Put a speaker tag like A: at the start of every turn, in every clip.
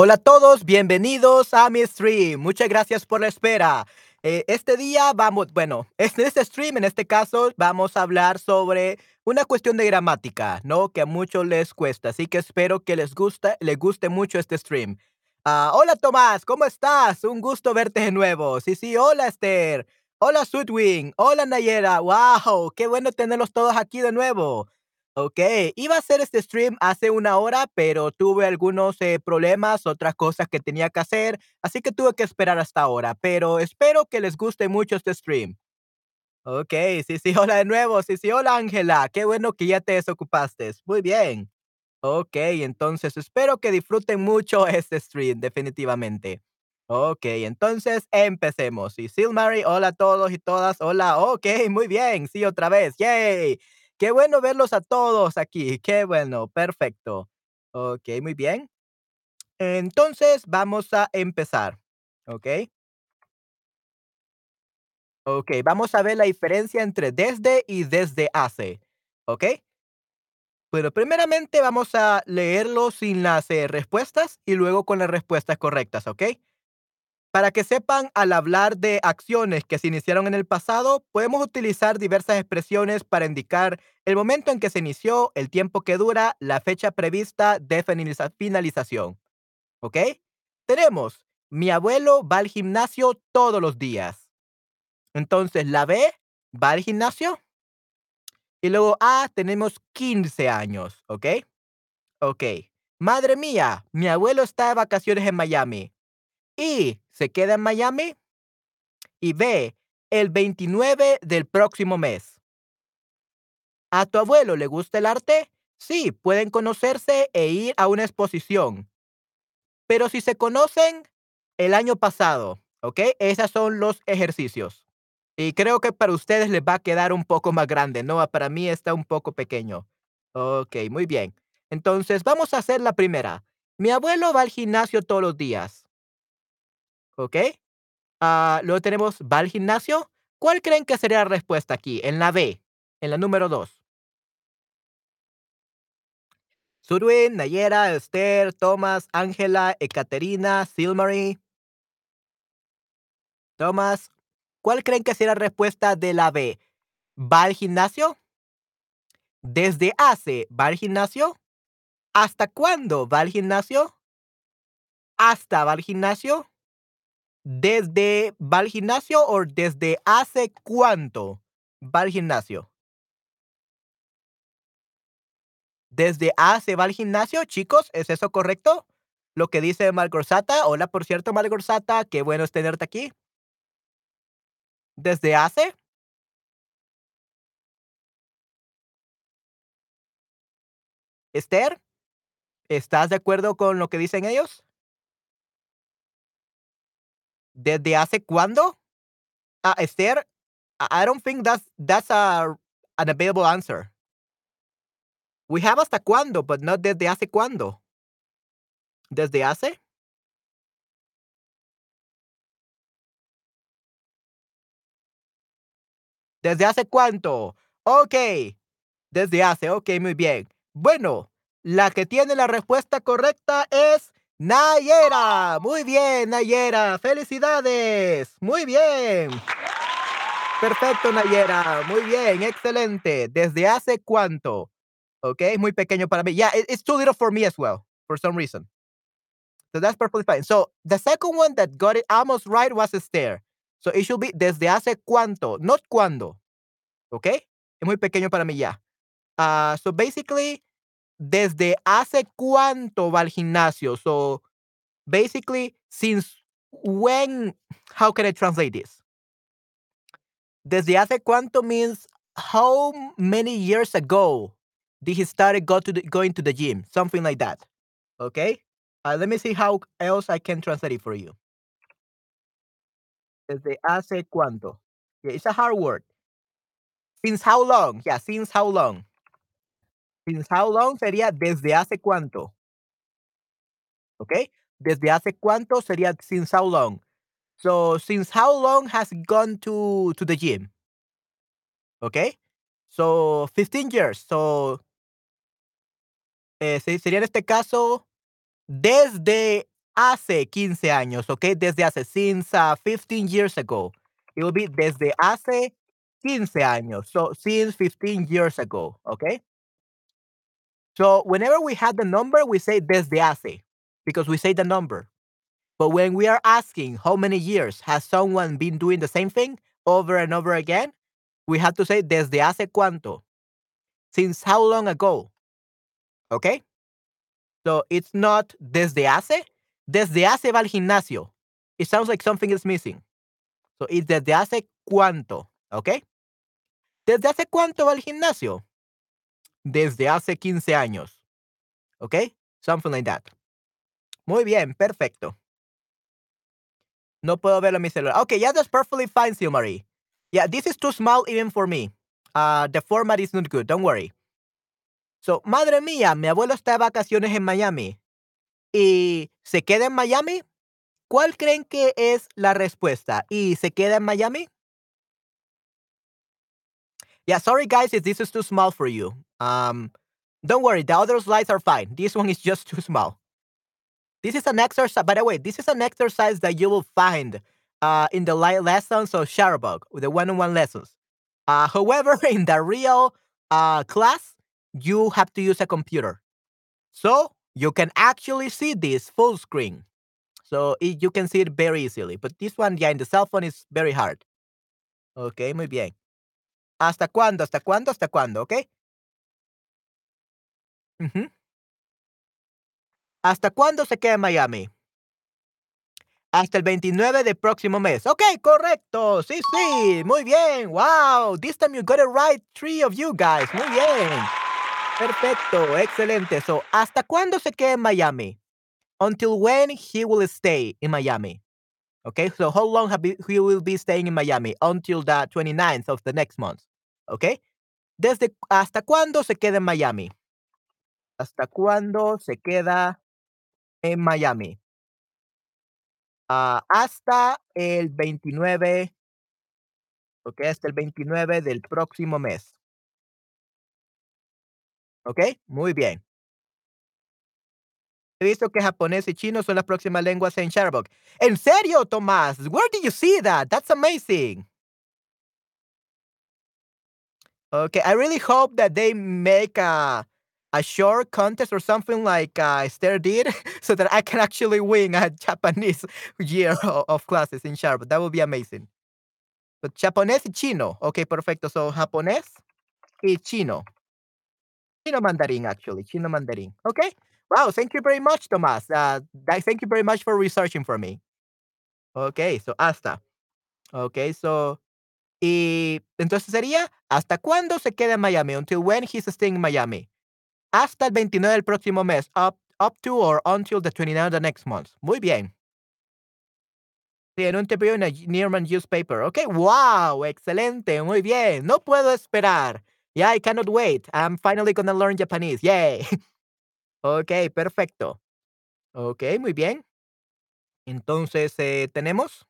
A: Hola a todos, bienvenidos a mi stream. Muchas gracias por la espera. Eh, este día vamos, bueno, en este stream, en este caso, vamos a hablar sobre una cuestión de gramática, ¿no? Que a muchos les cuesta, así que espero que les guste, les guste mucho este stream. Ah, hola Tomás, ¿cómo estás? Un gusto verte de nuevo. Sí, sí, hola Esther. Hola Sweetwing. Hola Nayera. Wow, qué bueno tenerlos todos aquí de nuevo. Ok, iba a hacer este stream hace una hora, pero tuve algunos eh, problemas, otras cosas que tenía que hacer, así que tuve que esperar hasta ahora, pero espero que les guste mucho este stream. Ok, sí, sí, hola de nuevo, sí, sí, hola Ángela, qué bueno que ya te desocupaste. Muy bien. Ok, entonces espero que disfruten mucho este stream, definitivamente. Ok, entonces empecemos. Y Silmary, hola a todos y todas, hola, ok, muy bien, sí, otra vez, yay. Qué bueno verlos a todos aquí, qué bueno, perfecto. Ok, muy bien. Entonces vamos a empezar, ¿ok? Ok, vamos a ver la diferencia entre desde y desde hace, ¿ok? Bueno, primeramente vamos a leerlo sin las eh, respuestas y luego con las respuestas correctas, ¿ok? Para que sepan, al hablar de acciones que se iniciaron en el pasado, podemos utilizar diversas expresiones para indicar el momento en que se inició, el tiempo que dura, la fecha prevista de finaliza- finalización. ¿Ok? Tenemos, mi abuelo va al gimnasio todos los días. Entonces, la B va al gimnasio y luego A tenemos 15 años. ¿Ok? Ok. Madre mía, mi abuelo está de vacaciones en Miami. Y se queda en Miami y ve el 29 del próximo mes. ¿A tu abuelo le gusta el arte? Sí, pueden conocerse e ir a una exposición. Pero si se conocen el año pasado, ¿ok? Esos son los ejercicios. Y creo que para ustedes les va a quedar un poco más grande, ¿no? Para mí está un poco pequeño. Ok, muy bien. Entonces, vamos a hacer la primera. Mi abuelo va al gimnasio todos los días, ¿ok? Ah, luego tenemos, ¿va al gimnasio? ¿Cuál creen que sería la respuesta aquí? En la B, en la número 2. Surwin, Nayera, Esther, Thomas, Ángela, Ekaterina, Silmarie. Thomas, ¿cuál creen que sería la respuesta de la B? ¿Va al gimnasio? ¿Desde hace va al gimnasio? ¿Hasta cuándo va al gimnasio? ¿Hasta va al gimnasio? ¿Desde va al gimnasio o desde hace cuánto va al gimnasio? ¿Desde hace va al gimnasio, chicos? ¿Es eso correcto? Lo que dice Malgorzata. Hola, por cierto, Malgorzata. Qué bueno es tenerte aquí. ¿Desde hace? Esther, ¿estás de acuerdo con lo que dicen ellos? ¿Desde hace cuándo? Ah, Esther, I I don't think that's that's a an available answer. We have hasta cuándo, but not desde hace cuándo. ¿Desde hace? ¿Desde hace cuánto? Ok. Desde hace, ok, muy bien. Bueno, la que tiene la respuesta correcta es Nayera. Muy bien, Nayera. Felicidades. Muy bien. Perfecto, Nayera. Muy bien, excelente. ¿Desde hace cuánto? Ok, muy pequeño para mí. Yeah, it- it's too little for me as well, for some reason. So that's perfectly fine. So the second one that got it almost right was Esther. So it should be desde hace cuánto, not cuándo. ¿Ok? Es muy pequeño para mí ya. Ah, so basically, desde hace cuánto va al gimnasio. So basically, since when, how can I translate this? Desde hace cuánto means how many years ago did he started go to the, going to the gym? Something like that. Okay? Uh, let me see how else I can translate it for you. Desde hace cuánto. Yeah, it's a hard word. Since how long? Yeah, since how long? Since how long sería desde hace cuánto. ¿Ok? Desde hace cuánto sería since how long. So, since how long has gone to, to the gym? ¿Ok? So, 15 years. So, eh, se- sería en este caso desde hace 15 años, okay? Desde hace, since uh, 15 years ago. It will be desde hace 15 años. So, since 15 years ago, okay? So, whenever we have the number, we say desde hace because we say the number. But when we are asking how many years has someone been doing the same thing over and over again, we have to say desde hace cuánto. Since how long ago? Okay? So it's not desde hace. Desde hace va al gimnasio. It sounds like something is missing. So it's desde hace cuánto. Okay? ¿Desde hace cuánto va al gimnasio? Desde hace 15 años. Okay? Something like that. Muy bien, perfecto. No puedo verlo en mi celular. Okay, yeah, that's perfectly fine, Silmarie. Yeah, this is too small even for me. Uh, the format is not good. Don't worry. So, madre mía, mi abuelo está de vacaciones en Miami. ¿Y se queda en Miami? ¿Cuál creen que es la respuesta? ¿Y se queda en Miami? Yeah, sorry guys if this is too small for you. Um, don't worry, the other slides are fine. This one is just too small. This is an exercise, by the way, this is an exercise that you will find uh, in the lessons of Chatterbug, the one-on-one lessons. Uh, however, in the real uh, class, you have to use a computer. So you can actually see this full screen. So it, you can see it very easily. But this one, yeah, in the cell phone is very hard. Ok, muy bien. ¿Hasta cuándo? ¿Hasta cuándo? ¿Hasta cuándo? Ok. ¿Hasta cuándo se queda en Miami? Hasta el 29 del próximo mes. Ok, correcto. Sí, sí. Muy bien. Wow. This time you got it right. Three of you guys. Muy bien. Perfecto. Excelente. So, ¿hasta cuándo se queda en Miami? Until when he will stay in Miami. Okay, so how long have he will be staying in Miami? Until the 29th of the next month. Okay. Desde hasta cuándo se queda en Miami? ¿Hasta cuándo se queda en Miami. Uh, hasta el 29, ok, hasta el 29 del próximo mes. Ok, muy bien. He visto que japonés y chino son las próximas lenguas en Shutterbug. ¿En serio, Tomás? Where did you see that? That's amazing. Okay, I really hope that they make a a short contest or something like uh, Esther did, so that I can actually win a Japanese year of, classes in Sharp. That would be amazing. But japonés y chino. Okay, perfecto. So japonés y chino. Chino mandarin, actually. Chino mandarin. Okay. Wow. Thank you very much, Tomás. Uh, thank you very much for researching for me. Okay. So hasta. Okay. So. Y entonces sería, ¿hasta cuándo se queda en Miami? Until when he's staying in Miami? hasta el 29 del próximo mes, up, up to or until the 29 of the next month. Muy bien. Sí, en un TPO en a Nearman newspaper. Ok, wow, excelente, muy bien. No puedo esperar. Yeah, I cannot wait. I'm finally gonna learn Japanese. Yay. ok, perfecto. Ok, muy bien. Entonces, eh, ¿tenemos?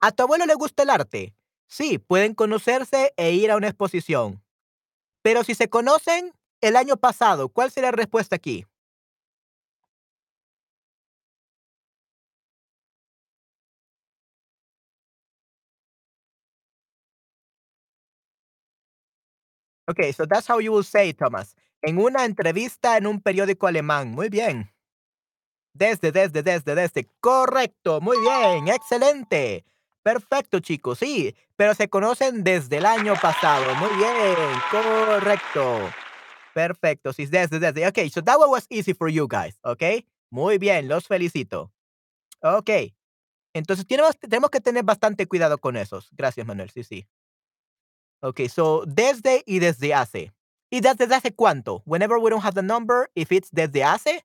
A: ¿A tu abuelo le gusta el arte? Sí, pueden conocerse e ir a una exposición. Pero si se conocen el año pasado, ¿cuál sería la respuesta aquí? Okay, so that's how you will say, Thomas. En una entrevista en un periódico alemán. Muy bien. Desde, desde, desde, desde. Correcto. Muy bien. Excelente. Perfecto, chicos, sí, pero se conocen desde el año pasado. Muy bien, correcto. Perfecto, sí, desde, desde. Ok, so that one was easy for you guys, ok. Muy bien, los felicito. Ok, entonces tenemos que tener bastante cuidado con esos. Gracias, Manuel, sí, sí. Ok, so desde y desde hace. ¿Y desde hace cuánto? Whenever we don't have the number, if it's desde hace,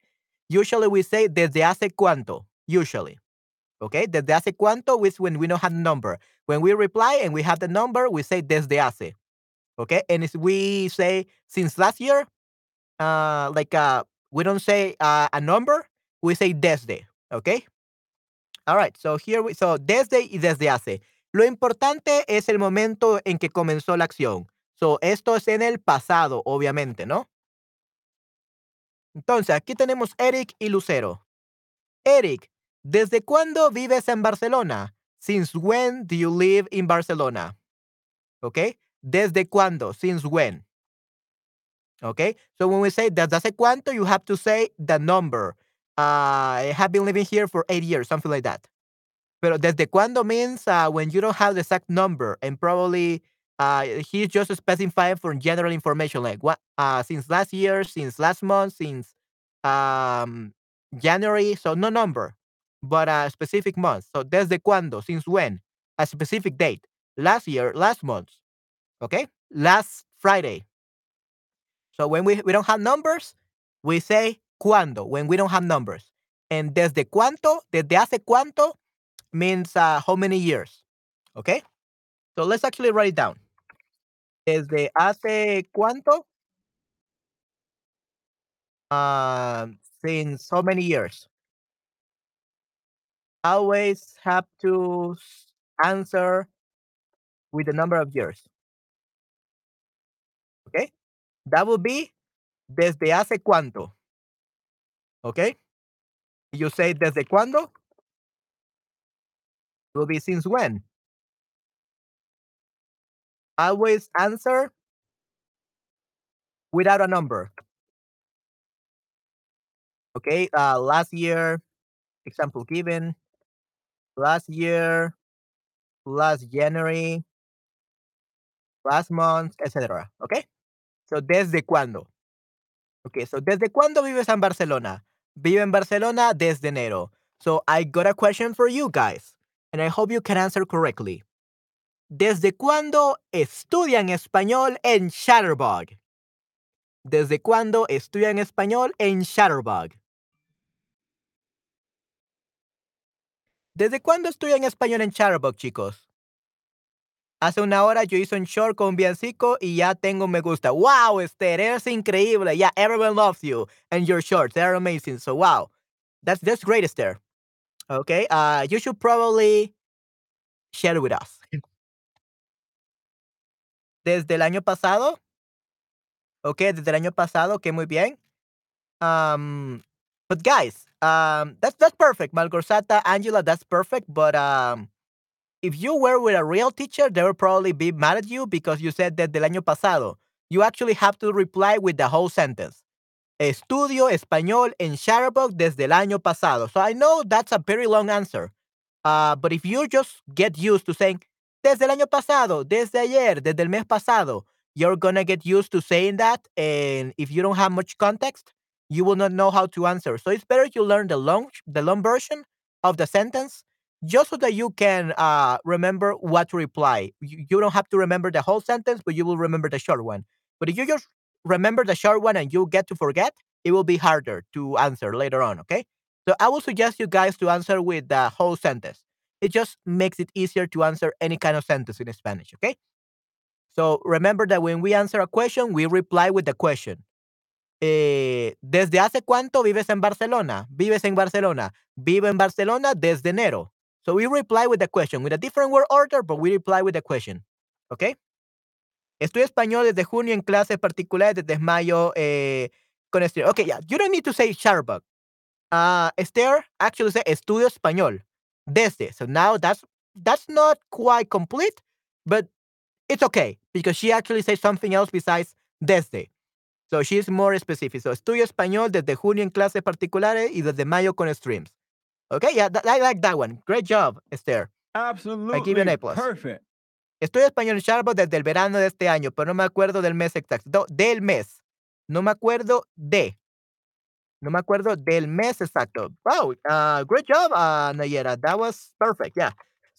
A: usually we say desde hace cuánto, usually. Okay, desde hace cuánto is when we don't have the number. When we reply and we have the number, we say desde hace. Okay, and if we say since last year, uh, like uh, we don't say uh, a number, we say desde. Okay. All right. So here we so desde y desde hace. Lo importante es el momento en que comenzó la acción. So esto es en el pasado, obviamente, ¿no? Entonces, aquí tenemos Eric y Lucero. Eric, ¿desde cuándo vives en Barcelona? Since when do you live in Barcelona? Okay? ¿Desde cuándo? Since when? Okay? So when we say desde hace cuánto, you have to say the number. Uh, I have been living here for eight years, something like that. Pero desde cuándo means uh, when you don't have the exact number and probably uh, he's just specifying for general information like what uh, since last year, since last month, since um, January. So no number, but a specific month. So desde cuándo, since when, a specific date. Last year, last month. Okay, last Friday. So when we, we don't have numbers, we say cuándo when we don't have numbers. And desde cuánto, desde hace cuánto means uh, how many years. Okay? So let's actually write it down. Desde hace cuánto? Uh, since so many years. Always have to answer with the number of years. Okay? That would be desde hace cuánto. Okay? You say desde cuándo? Will be since when? Always answer without a number. Okay, uh, last year, example given, last year, last January, last month, etc. Okay, so desde cuándo? Okay, so desde cuándo vives en Barcelona? Vive en Barcelona desde enero. So I got a question for you guys, and I hope you can answer correctly. ¿Desde cuándo estudian español en Shutterbug? ¿Desde cuándo estudian español en Shutterbug? ¿Desde cuándo estudian español en Shutterbug, chicos? Hace una hora yo hice un short con Biancico y ya tengo me gusta. Wow, Esther, eres increíble. Yeah, everyone loves you and your shorts. They're amazing. So wow. That's that's great, Esther. Okay. Uh you should probably share it with us. Desde el año pasado. Okay, desde el año pasado, okay, muy bien. Um, but guys, um, that's that's perfect. Malgorzata, Angela, that's perfect. But um, if you were with a real teacher, they would probably be mad at you because you said that del año pasado. You actually have to reply with the whole sentence. Estudio español en Chatterbug desde el año pasado. So I know that's a very long answer. Uh, but if you just get used to saying desde el año pasado, desde ayer, desde el mes pasado, you're gonna get used to saying that. And if you don't have much context, you will not know how to answer. So it's better you learn the long the long version of the sentence just so that you can uh, remember what to reply. You, you don't have to remember the whole sentence, but you will remember the short one. But if you just remember the short one and you get to forget, it will be harder to answer later on, okay? So I will suggest you guys to answer with the whole sentence. It just makes it easier to answer any kind of sentence in Spanish, okay? So remember that when we answer a question, we reply with the question. Eh, ¿Desde hace cuánto vives en Barcelona? Vives en Barcelona. Vivo en Barcelona desde enero. So we reply with the question, with a different word order, but we reply with the question. Okay? Estudio español desde junio en clases particulares desde mayo eh, con Esther. Okay, yeah, you don't need to say Chatterbug. Uh, Esther actually said estudio español desde. So now that's that's not quite complete, but it's okay because she actually says something else besides desde. So she's more specific. So estudio español desde junio en clases particulares y desde mayo con streams. Okay, yeah, I like that one. Great job, Esther.
B: Absolutely.
A: I give you an A plus.
B: Perfect.
A: Estoy español en Sharbo desde el verano de este año, pero no me acuerdo del mes exacto. Del mes. No me acuerdo de. No me acuerdo del mes exacto. Wow, uh, great job, uh, Nayera. That was perfect. Yeah.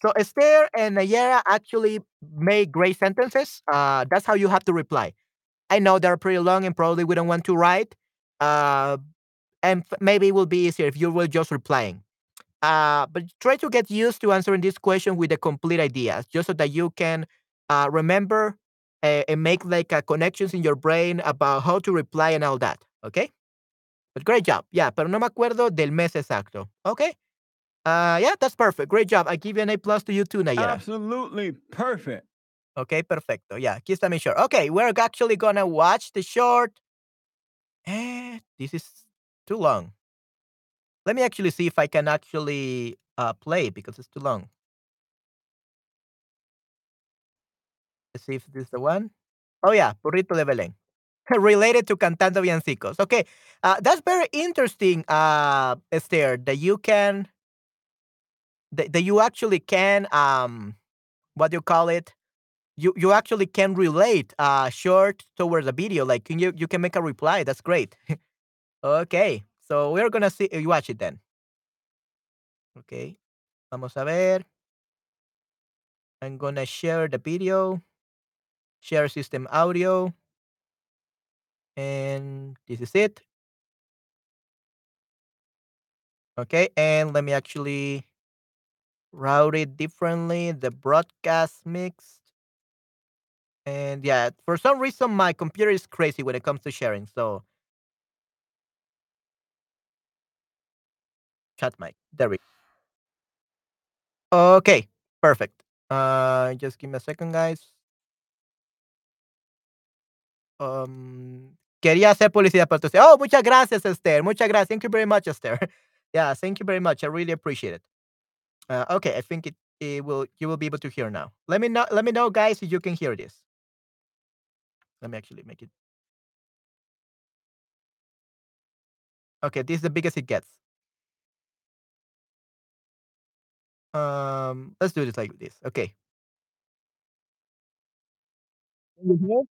A: So Esther and Nayera actually made great sentences. Uh, that's how you have to reply. I know they're pretty long and probably we don't want to write. Uh, and maybe it will be easier if you were just replying. Uh, but try to get used to answering this question with the complete ideas, just so that you can uh, remember uh, and make like uh, connections in your brain about how to reply and all that. Okay. But great job. Yeah, pero no me acuerdo del mes exacto. Okay. Uh, yeah, that's perfect. Great job. I give you an A plus to you too, Nayera.
B: Absolutely perfect.
A: Okay, perfecto. Yeah, aquí está mi short. Okay, we're actually gonna watch the short. Eh, this is too long. Let me actually see if I can actually uh, play because it's too long. Let's see if this is the one. Oh yeah, Burrito de Belén. Related to Cantando Villancicos. Okay, uh, that's very interesting, uh, Esther, that you can, that, that you actually can, um, what do you call it? You you actually can relate uh short towards a video. Like can you you can make a reply. That's great. okay, so we're gonna see you watch it then. Okay, vamos a ver. I'm gonna share the video. Share system audio. And this is it. Okay, and let me actually route it differently. The broadcast mixed. And yeah, for some reason my computer is crazy when it comes to sharing. So chat mic. There we go. Okay, perfect. Uh just give me a second, guys. Um quería hacer publicidad para usted. Oh, muchas gracias, Esther. Muchas gracias. Thank you very much, Esther. yeah, thank you very much. I really appreciate it. Uh, okay, I think it, it will you will be able to hear now. Let me know let me know guys if you can hear this. Let me actually make it. Okay, this is the biggest it gets. Um, let's do this like this. Okay. Can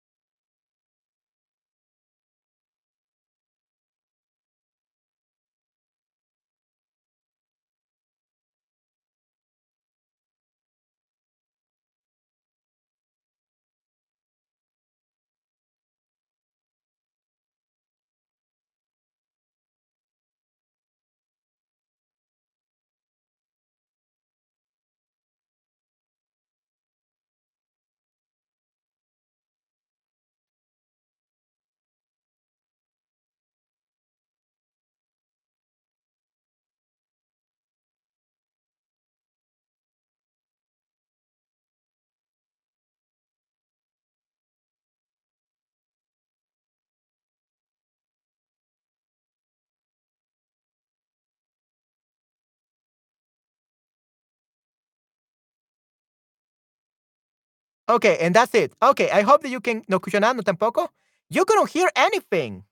A: Okay, and that's it. Okay, I hope that you can no escucho tampoco. You couldn't hear anything.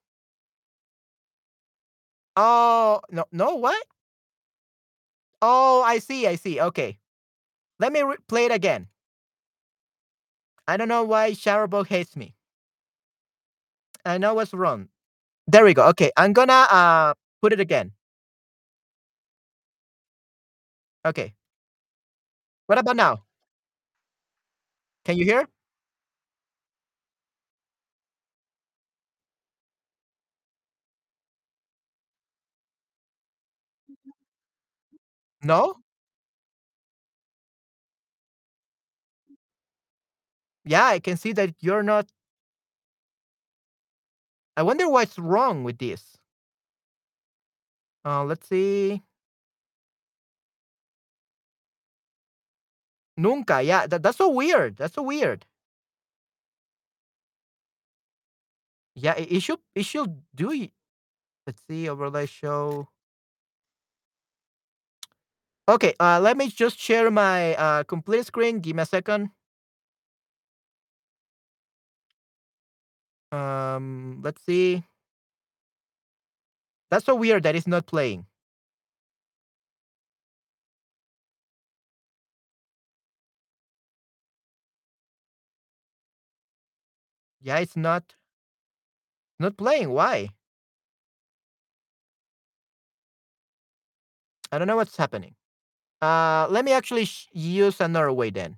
A: Oh, no no what? Oh, I see, I see. Okay. Let me play it again. I don't know why Chatterbug hates me. I know what's wrong. There we go. Okay, I'm gonna uh put it again. Okay. What about now? Can you hear? No? Yeah, I can see that you're not. I wonder what's wrong with this. Uh, let's see. Nunca. Yeah, that, that's so weird. That's so weird. Yeah, it, it should it should do. Let's see overlay show. Okay, uh, let me just share my uh, complete screen. Give me a second. Um, let's see. That's so weird that it's not playing. Yeah, it's not not playing. Why? I don't know what's happening. Uh, let me actually use another way then.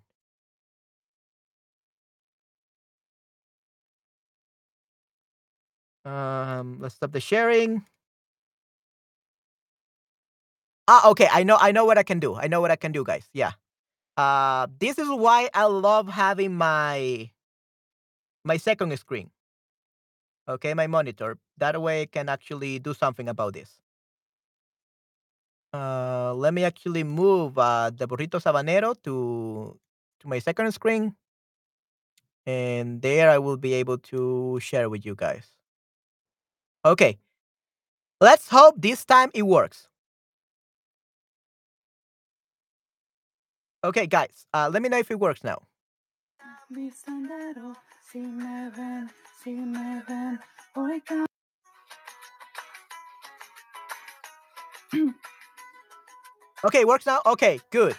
A: Um, let's stop the sharing. Ah, okay. I know. I know what I can do. I know what I can do, guys. Yeah. Uh, this is why I love having my my second screen. Okay, my monitor. That way, I can actually do something about this. Uh, let me actually move uh, the burrito sabanero to to my second screen, and there I will be able to share with you guys. Okay. Let's hope this time it works. Okay, guys, uh, let me know if it works now. Okay, works now? Okay, good.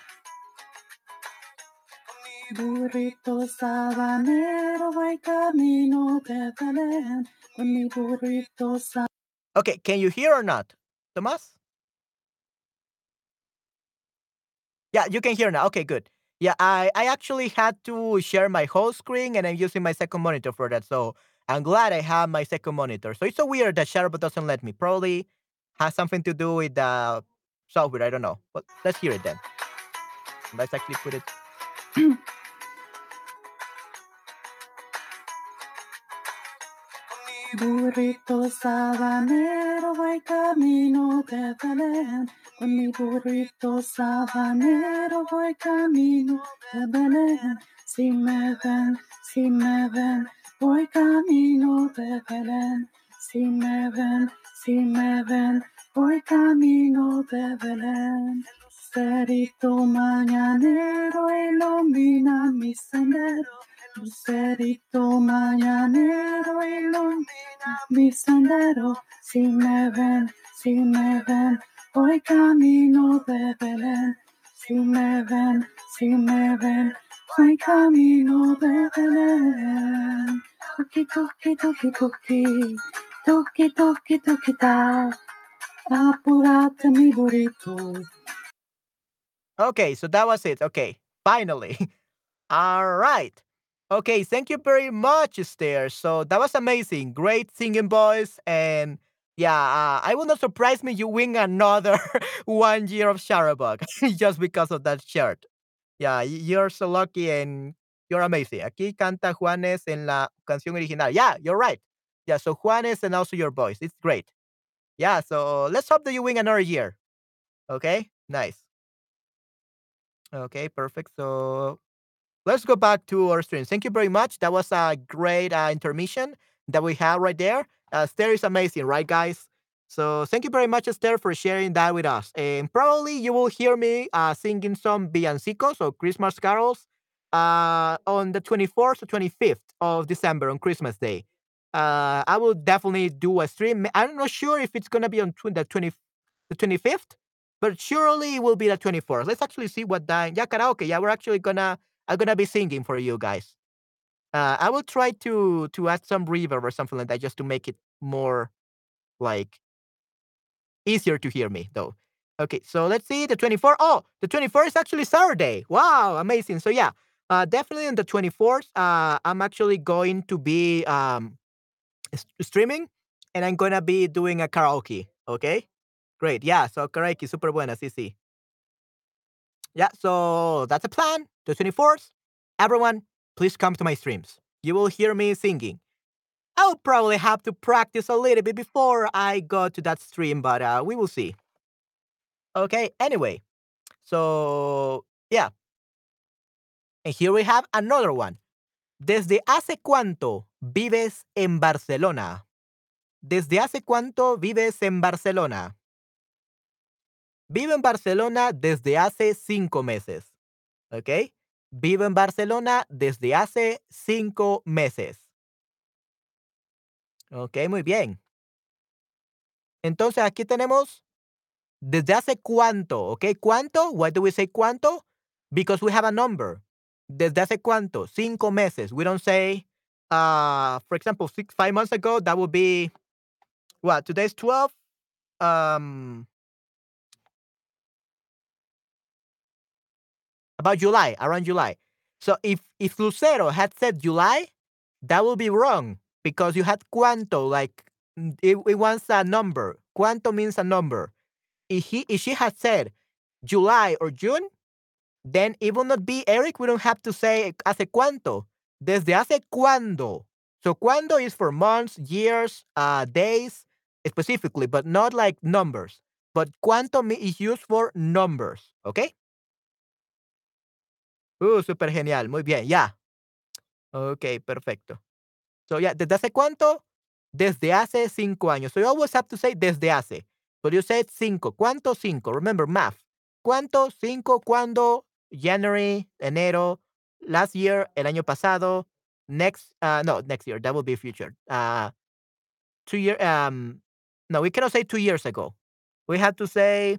C: Burrito sabanero, camino de Belén, con mi burrito
A: Okay, can you hear or not? Tomas? Yeah, you can hear now. Okay, good. Yeah, I, I actually had to share my whole screen and I'm using my second monitor for that. So I'm glad I have my second monitor. So it's so weird that Sharable doesn't let me. Probably has something to do with the software. I don't know. But let's hear it then. Let's actually put it.
C: Burrito sabanero, camino de Belén, con mi burrito sabanero, voy camino de Belén. Si me ven, si me ven, voy camino de Belén. Si me ven, si me ven, voy camino de Belén. Lucerito mañanero ilumina mi sendero. Lucerito mañanero ilumina mi sendero. Si me ven, si me ven, voy camino de Belén. Si me ven, si me ven, voy camino de Belén. Toki, toki, toki, toki, toki, toki, toki, ta. Apurate mi burrito.
A: Okay, so that was it. Okay, finally. All right. Okay, thank you very much, Esther. So that was amazing. Great singing voice. And yeah, uh, I will not surprise me you win another one year of Chatterbug just because of that shirt. Yeah, you're so lucky and you're amazing. Aquí canta Juanes en la canción original. Yeah, you're right. Yeah, so Juanes and also your voice. It's great. Yeah, so let's hope that you win another year. Okay, nice. Okay, perfect. So let's go back to our stream. Thank you very much. That was a great uh, intermission that we have right there. Uh, Esther is amazing, right, guys? So thank you very much, Esther, for sharing that with us. And probably you will hear me uh, singing some villancicos or Christmas carols uh, on the 24th or 25th of December on Christmas Day. Uh, I will definitely do a stream. I'm not sure if it's gonna be on tw- the 20, the 25th, but surely it will be the 24th. Let's actually see what that. Yeah, karaoke. Yeah, we're actually gonna I'm gonna be singing for you guys. Uh, I will try to to add some reverb or something like that just to make it more like easier to hear me though. Okay, so let's see the 24th. Oh, the 24th is actually Saturday. Wow, amazing. So yeah, uh, definitely on the 24th, uh, I'm actually going to be um streaming and I'm gonna be doing a karaoke. Okay, great. Yeah, so karaoke super buena. Sí, sí. Yeah, so that's a plan. The 24th. Everyone, please come to my streams. You will hear me singing. I'll probably have to practice a little bit before I go to that stream, but uh, we will see. Okay, anyway. So, yeah. And here we have another one. ¿Desde hace cuánto vives en Barcelona? ¿Desde hace cuánto vives en Barcelona? Vivo en Barcelona desde hace cinco meses. ¿Ok? Vivo en Barcelona desde hace cinco meses. Ok, muy bien. Entonces aquí tenemos desde hace cuánto, ¿ok? ¿Cuánto? Why do we say cuánto? Because we have a number. Desde hace cuánto? Cinco meses. We don't say, uh, for example, six, five months ago, that would be, what, today's 12? Um, about July, around July. So if, if Lucero had said July, that would be wrong because you had cuánto, like mm, it, it wants a number. Cuánto means a number. If he if she had said July or June, then it will not be Eric. We don't have to say hace cuánto. Desde hace cuándo. So cuándo is for months, years, uh, days specifically, but not like numbers. But cuánto is used for numbers. Okay. Uh, super genial. Muy bien. Ya. Okay, perfecto. So yeah, desde hace cuánto Desde hace cinco años. So you always have to say desde hace. But you said cinco. ¿Cuánto cinco? Remember math. ¿Cuánto? Cinco. ¿Cuándo? January, enero, last year, el año pasado, next, uh, no, next year, that will be future. Uh, two year, um, no, we cannot say two years ago. We have to say,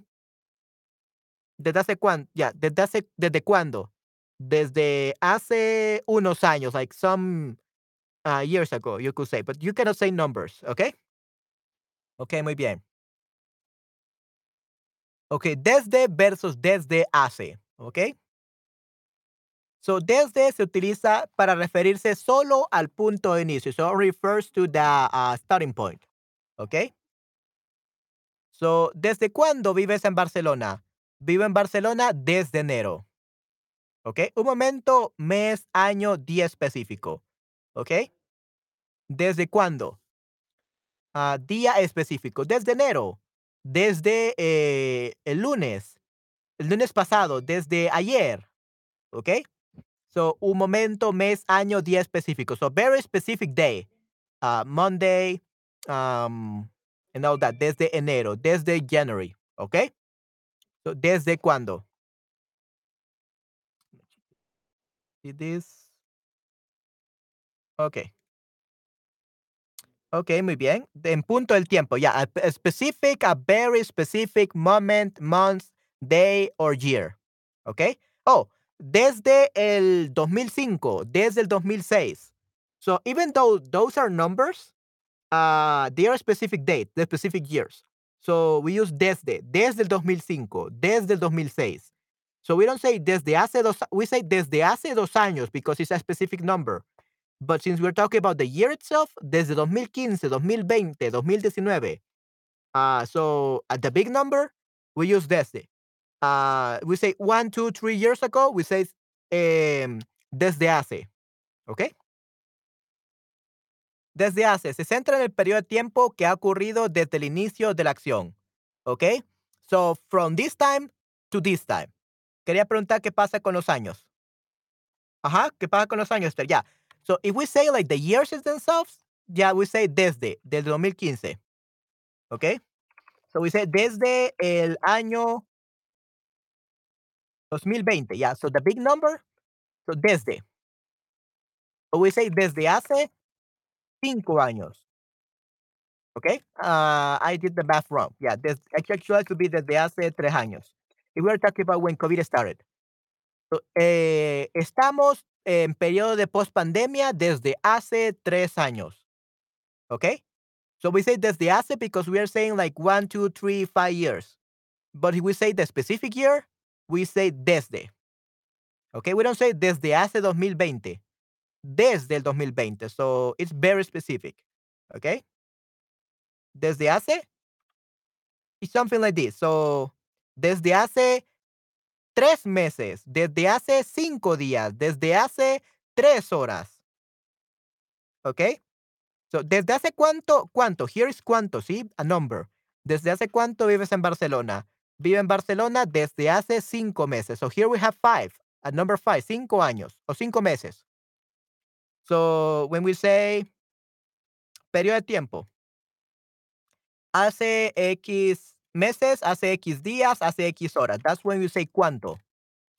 A: desde hace yeah, desde hace, desde cuándo? Desde hace unos años, like some uh, years ago, you could say, but you cannot say numbers, okay? Okay, muy bien. Okay, desde versus desde hace, okay? So, desde se utiliza para referirse solo al punto de inicio. So, it refers to the uh, starting point. ¿Ok? So, ¿desde cuándo vives en Barcelona? Vivo en Barcelona desde enero. ¿Ok? Un momento, mes, año, día específico. ¿Ok? ¿Desde cuándo? Ah, día específico. Desde enero. Desde eh, el lunes. El lunes pasado. Desde ayer. ¿Ok? So, un momento, mes, año, día específico. So, very specific day. Uh, Monday, um, and all that. Desde enero, desde January. ¿Ok? So, ¿desde cuándo? See this? Ok. Ok, muy bien. En punto del tiempo. Yeah, a, a specific, a very specific moment, month, day, or year. ¿Ok? Oh, desde el 2005, desde el 2006. So even though those are numbers, uh, they are specific dates, the specific years. So we use desde, desde el 2005, desde el 2006. So we don't say desde hace dos, we say desde hace dos años because it's a specific number. But since we're talking about the year itself, desde 2015, 2020, 2019. Uh, so at the big number, we use desde. Uh, we say one, two, three years ago, we say um, desde hace. ¿Ok? Desde hace. Se centra en el periodo de tiempo que ha ocurrido desde el inicio de la acción. ¿Ok? So, from this time to this time. Quería preguntar qué pasa con los años. Ajá, ¿qué pasa con los años, Esther? Ya. So, if we say like the years themselves, yeah, we say desde, desde 2015. ¿Ok? So, we say desde el año 2020. Yeah, so the big number, so desde. So, we say desde hace cinco años. Okay, uh, I did the math wrong. Yeah, this actually could be desde hace tres años. If we are talking about when COVID started. So, eh, estamos en periodo de post-pandemia desde hace tres años. Okay? So we say desde hace because we are saying like one, two, three, five years. But if we say the specific year, we say desde. Okay? We don't say desde hace 2020. Desde el 2020. So it's very specific. Okay? Desde hace. It's something like this. So desde hace tres meses, desde hace cinco días, desde hace tres horas. ¿Ok? So, ¿desde hace cuánto? ¿Cuánto? Here is cuánto, ¿sí? A number. ¿Desde hace cuánto vives en Barcelona? Vive en Barcelona desde hace cinco meses. So, here we have five. A number five, cinco años o cinco meses. So, when we say periodo de tiempo, hace X meses, hace X días, hace X horas. That's when you say cuánto.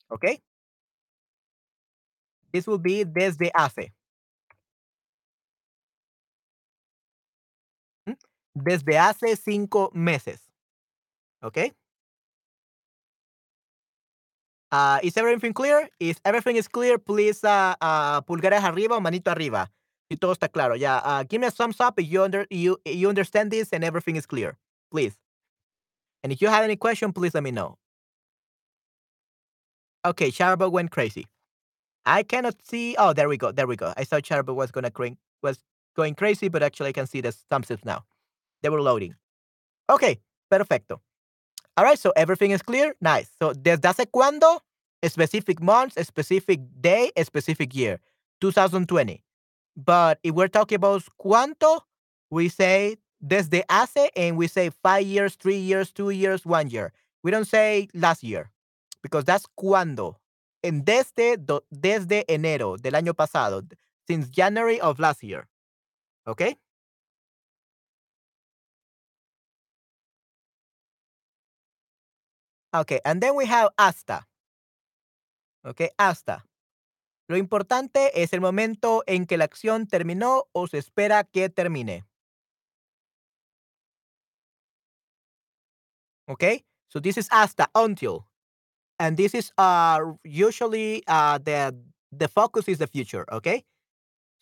A: ¿Ok? This will be desde hace. Desde hace cinco meses. ¿Ok? Uh, is everything clear? If everything is clear, please uh, pulgares arriba o manito arriba. Si todo está claro. Yeah, give me a thumbs up if you, under, you, you understand this and everything is clear. Please. And if you have any question, please let me know. Okay, Charbot went crazy. I cannot see. Oh, there we go. There we go. I thought Charbot was gonna cra- was going crazy, but actually I can see the thumbs now. They were loading. Okay, perfecto. All right, so everything is clear. Nice. So desde hace cuándo? A specific month, a specific day, a specific year. 2020. But if we're talking about cuánto, we say desde hace, and we say five years, three years, two years, one year. We don't say last year because that's cuando. And desde, desde enero del año pasado, since January of last year. Okay? Okay, and then we have hasta. Okay, hasta. Lo importante es el momento en que la acción terminó o se espera que termine. Okay, so this is hasta, until. And this is uh usually uh the the focus is the future, okay?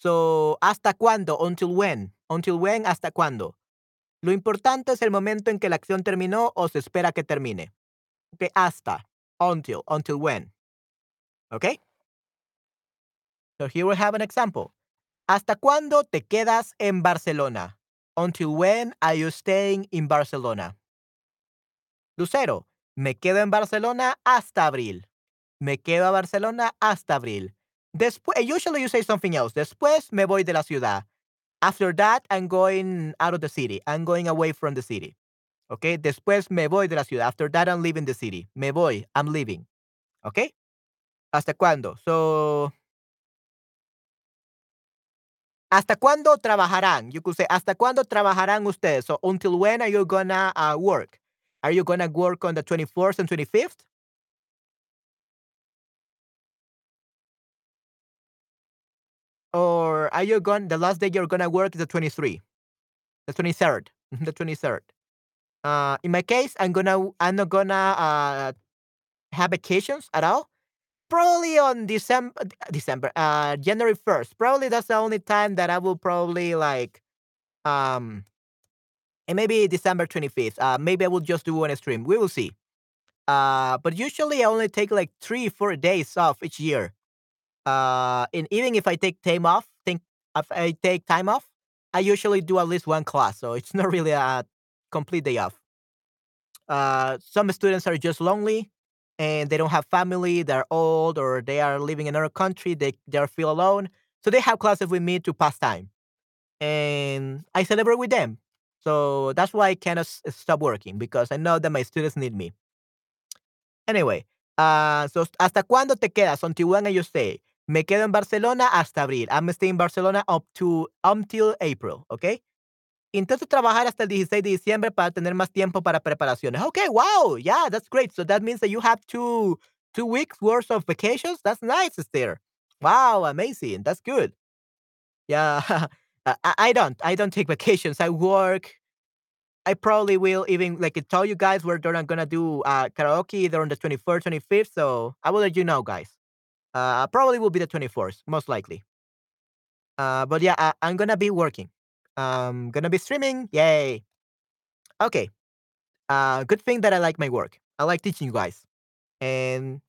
A: So, ¿hasta cuándo? Until when? Until when, ¿hasta cuándo? Lo importante es el momento en que la acción terminó o se espera que termine. Okay, hasta, until, until when. Okay? So here we have an example. ¿Hasta cuándo te quedas en Barcelona? Until when are you staying in Barcelona? Lucero, me quedo en Barcelona hasta abril. Me quedo a Barcelona hasta abril. Después, usually you say something else. Después me voy de la ciudad. After that, I'm going out of the city. I'm going away from the city. Okay? Después me voy de la ciudad. After that, I'm leaving the city. Me voy. I'm leaving. Okay? ¿Hasta cuándo? So, ¿Hasta cuándo trabajarán? You could say, ¿hasta cuándo trabajarán ustedes? So, until when are you gonna uh, work? Are you gonna work on the 24th and 25th? Or are you going, to, the last day you're gonna work is the 23, the 23rd, the 23rd. Uh, in my case, I'm gonna, I'm not gonna uh, have vacations at all. Probably on December, December, uh, January 1st. Probably that's the only time that I will probably like, um, and maybe December 25th. Uh, maybe I will just do one stream. We will see. Uh, but usually I only take like three, four days off each year. Uh, and even if I take time off, think if I take time off, I usually do at least one class. So it's not really a complete day off. Uh, some students are just lonely and they don't have family, they're old, or they are living in another country, they, they feel alone. So they have classes with me to pass time. And I celebrate with them. So that's why I cannot stop working because I know that my students need me. Anyway, uh, so ¿hasta cuándo te quedas? Until when you stay? Me quedo en Barcelona hasta abril. I'm staying in Barcelona up to until April, okay? Intento trabajar hasta el 16 de diciembre para tener más tiempo para preparaciones. Okay, wow, yeah, that's great. So that means that you have two two weeks worth of vacations. That's nice, Esther. Wow, amazing. That's good. Yeah, I, I don't. I don't take vacations. I work. I probably will even like tell you guys we're not gonna do uh, karaoke on the 24th 25th So I will let you know, guys. Uh, probably will be the 24th, most likely. Uh, but yeah, I, I'm gonna be working. I'm gonna be streaming. Yay. Okay. Uh, good thing that I like my work. I like teaching you guys. And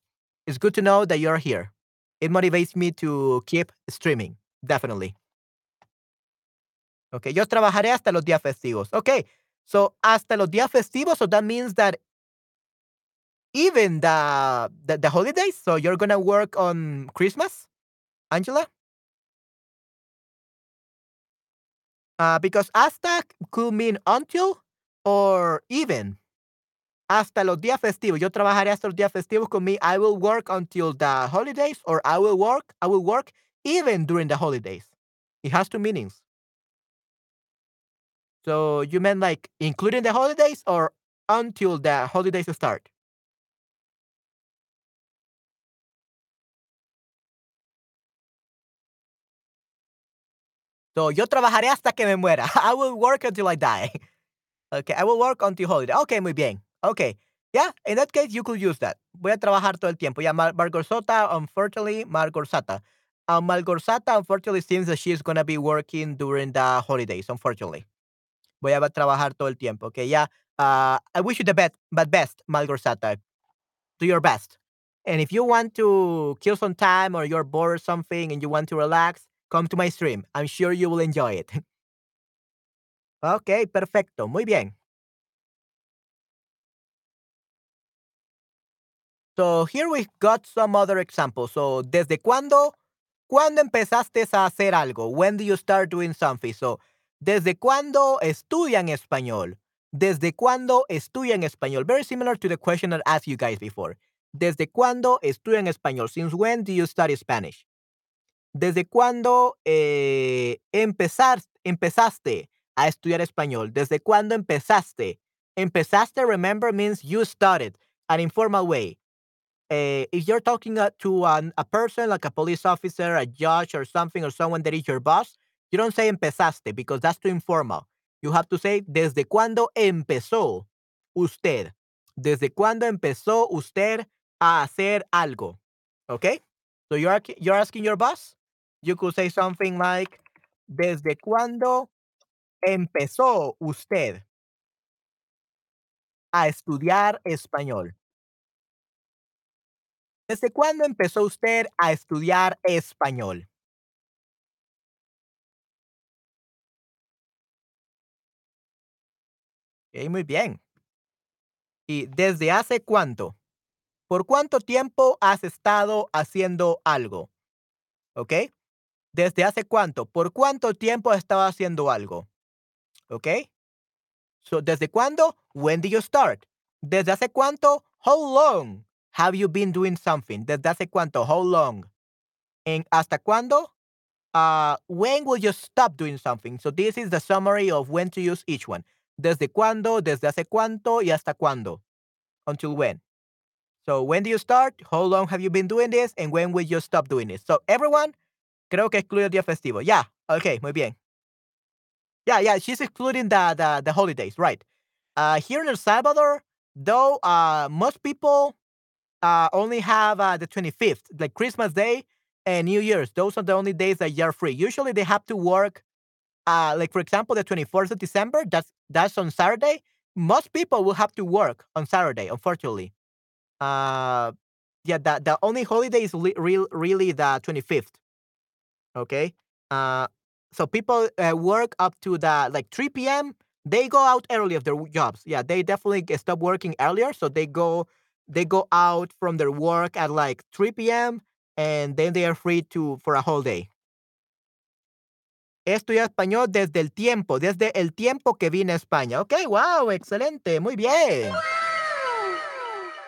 A: it's good to know that you're here. It motivates me to keep streaming. Definitely. Okay. Yo trabajaré hasta los días festivos. Okay. So hasta los días festivos. So that means that even the, the, holidays. So you're gonna work on Christmas, Angela? Uh, because hasta could mean until or even. Hasta los días festivos. Yo trabajaré hasta los días festivos con me. I will work until the holidays or I will work. I will work even during the holidays. It has two meanings. So you meant like including the holidays or until the holidays start? So yo trabajaré hasta que me muera. I will work until I die. Okay, I will work until holiday. Okay, muy bien. Okay. Yeah, in that case, you could use that. Voy a trabajar todo el tiempo. Yeah, Mar Margorsota, unfortunately, Margorsata. Um, Margorsata, unfortunately, seems that she is going to be working during the holidays, unfortunately. Voy a trabajar todo el tiempo. Okay, yeah. Uh, I wish you the best, but best, Malgorsata. Do your best. And if you want to kill some time or you're bored or something and you want to relax, come to my stream. I'm sure you will enjoy it. ok, perfecto. Muy bien. So here we got some other examples. So, ¿desde cuándo? ¿Cuándo empezaste a hacer algo? When do you start doing something? So, ¿desde cuándo estudian español? ¿Desde cuándo estudian español? Very similar to the question I asked you guys before. ¿Desde cuándo estudian español? Since when do you study Spanish? ¿Desde cuándo eh, empezaste a estudiar español? ¿Desde cuándo empezaste? Empezaste, remember, means you started. an informal way. Uh, if you're talking uh, to an, a person like a police officer, a judge, or something, or someone that is your boss, you don't say empezaste because that's too informal. You have to say desde cuándo empezó usted. Desde cuándo empezó usted a hacer algo. Okay? So you're you're asking your boss. You could say something like desde cuándo empezó usted a estudiar español. ¿Desde cuándo empezó usted a estudiar español? Ok, muy bien. ¿Y desde hace cuánto? ¿Por cuánto tiempo has estado haciendo algo? ¿Ok? ¿Desde hace cuánto? ¿Por cuánto tiempo has estado haciendo algo? ¿Ok? So, ¿desde cuándo? When did you start? ¿Desde hace cuánto? How long have you been doing something? ¿Desde hace cuánto? How long? ¿En hasta cuándo? Uh, when will you stop doing something? So this is the summary of when to use each one. Desde cuándo, desde hace cuánto y hasta cuándo. Until when. So when do you start? How long have you been doing this? And when will you stop doing it? So everyone, creo que excluye el día festivo. Yeah, okay, muy bien. Yeah, yeah, she's excluding the the, the holidays, right? Uh, here in El Salvador, though, uh, most people uh, only have uh, the 25th, like Christmas Day and New Year's. Those are the only days that you're free. Usually they have to work, uh, like for example, the 24th of December. That's that's on Saturday. Most people will have to work on Saturday, unfortunately. Uh, yeah, the the only holiday is li- real really the 25th. Okay. Uh, so people uh, work up to the like 3 p.m. They go out early of their jobs. Yeah, they definitely stop working earlier, so they go they go out from their work at like 3 p.m. and then they are free to for a whole day. He estudiado español desde el tiempo, desde el tiempo que vine a España. Ok, wow, excelente, muy bien.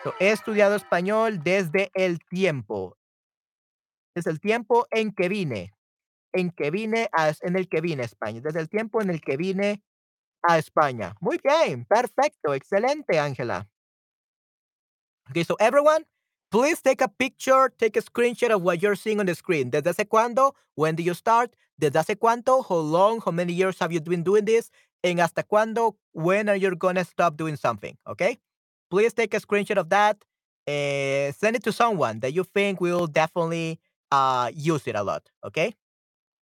A: So, he estudiado español desde el tiempo, desde el tiempo en que vine, en que vine a, en el que vine a España, desde el tiempo en el que vine a España. Muy bien, perfecto, excelente, Ángela. Okay, so everyone, please take a picture, take a screenshot of what you're seeing on the screen. ¿Desde hace cuándo? When do you start? ¿Desde hace cuánto? How long? How many years have you been doing this? And hasta cuándo? When are you gonna stop doing something? Okay? Please take a screenshot of that and send it to someone that you think will definitely uh use it a lot. Okay?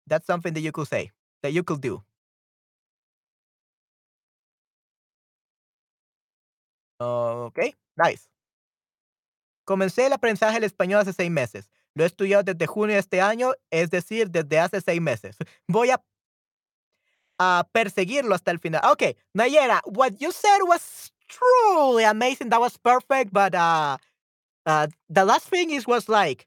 A: That's something that you could say, that you could do. Okay, nice. Comencé el aprendizaje del español hace seis meses. Lo he estudiado desde junio de este año, es decir, desde hace seis meses. Voy a, a perseguirlo hasta el final. Okay, Nayera, what you said was truly amazing. That was perfect, but uh, uh, the last thing is was like,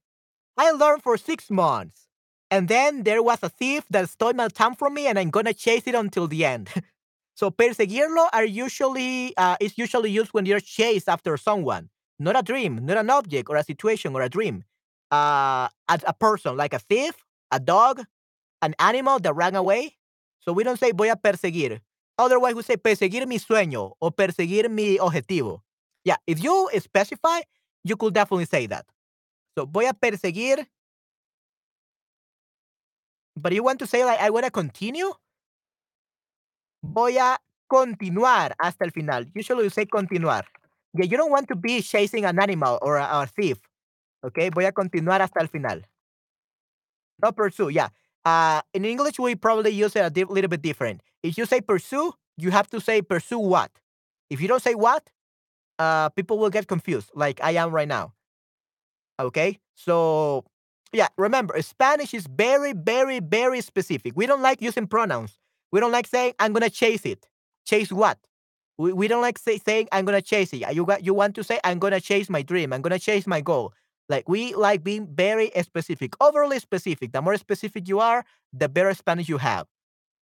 A: I learned for six months, and then there was a thief that stole my time from me, and I'm gonna chase it until the end. so perseguirlo are usually uh, is usually used when you're chased after someone, not a dream, not an object or a situation or a dream. Uh, as a person, like a thief, a dog, an animal that ran away. So we don't say voy a perseguir. Otherwise, we say perseguir mi sueño or perseguir mi objetivo. Yeah, if you specify, you could definitely say that. So voy a perseguir. But you want to say like I want to continue? Voy a continuar hasta el final. Usually you say continuar. Yeah, you don't want to be chasing an animal or a, or a thief. Okay, voy a continuar hasta el final. No pursue, yeah. Uh, in English, we probably use it a little bit different. If you say pursue, you have to say pursue what. If you don't say what, uh, people will get confused, like I am right now. Okay, so yeah, remember, Spanish is very, very, very specific. We don't like using pronouns. We don't like saying I'm gonna chase it. Chase what? We, we don't like say, saying I'm gonna chase it. You got you want to say I'm gonna chase my dream. I'm gonna chase my goal. Like we like being very specific, overly specific. The more specific you are, the better Spanish you have.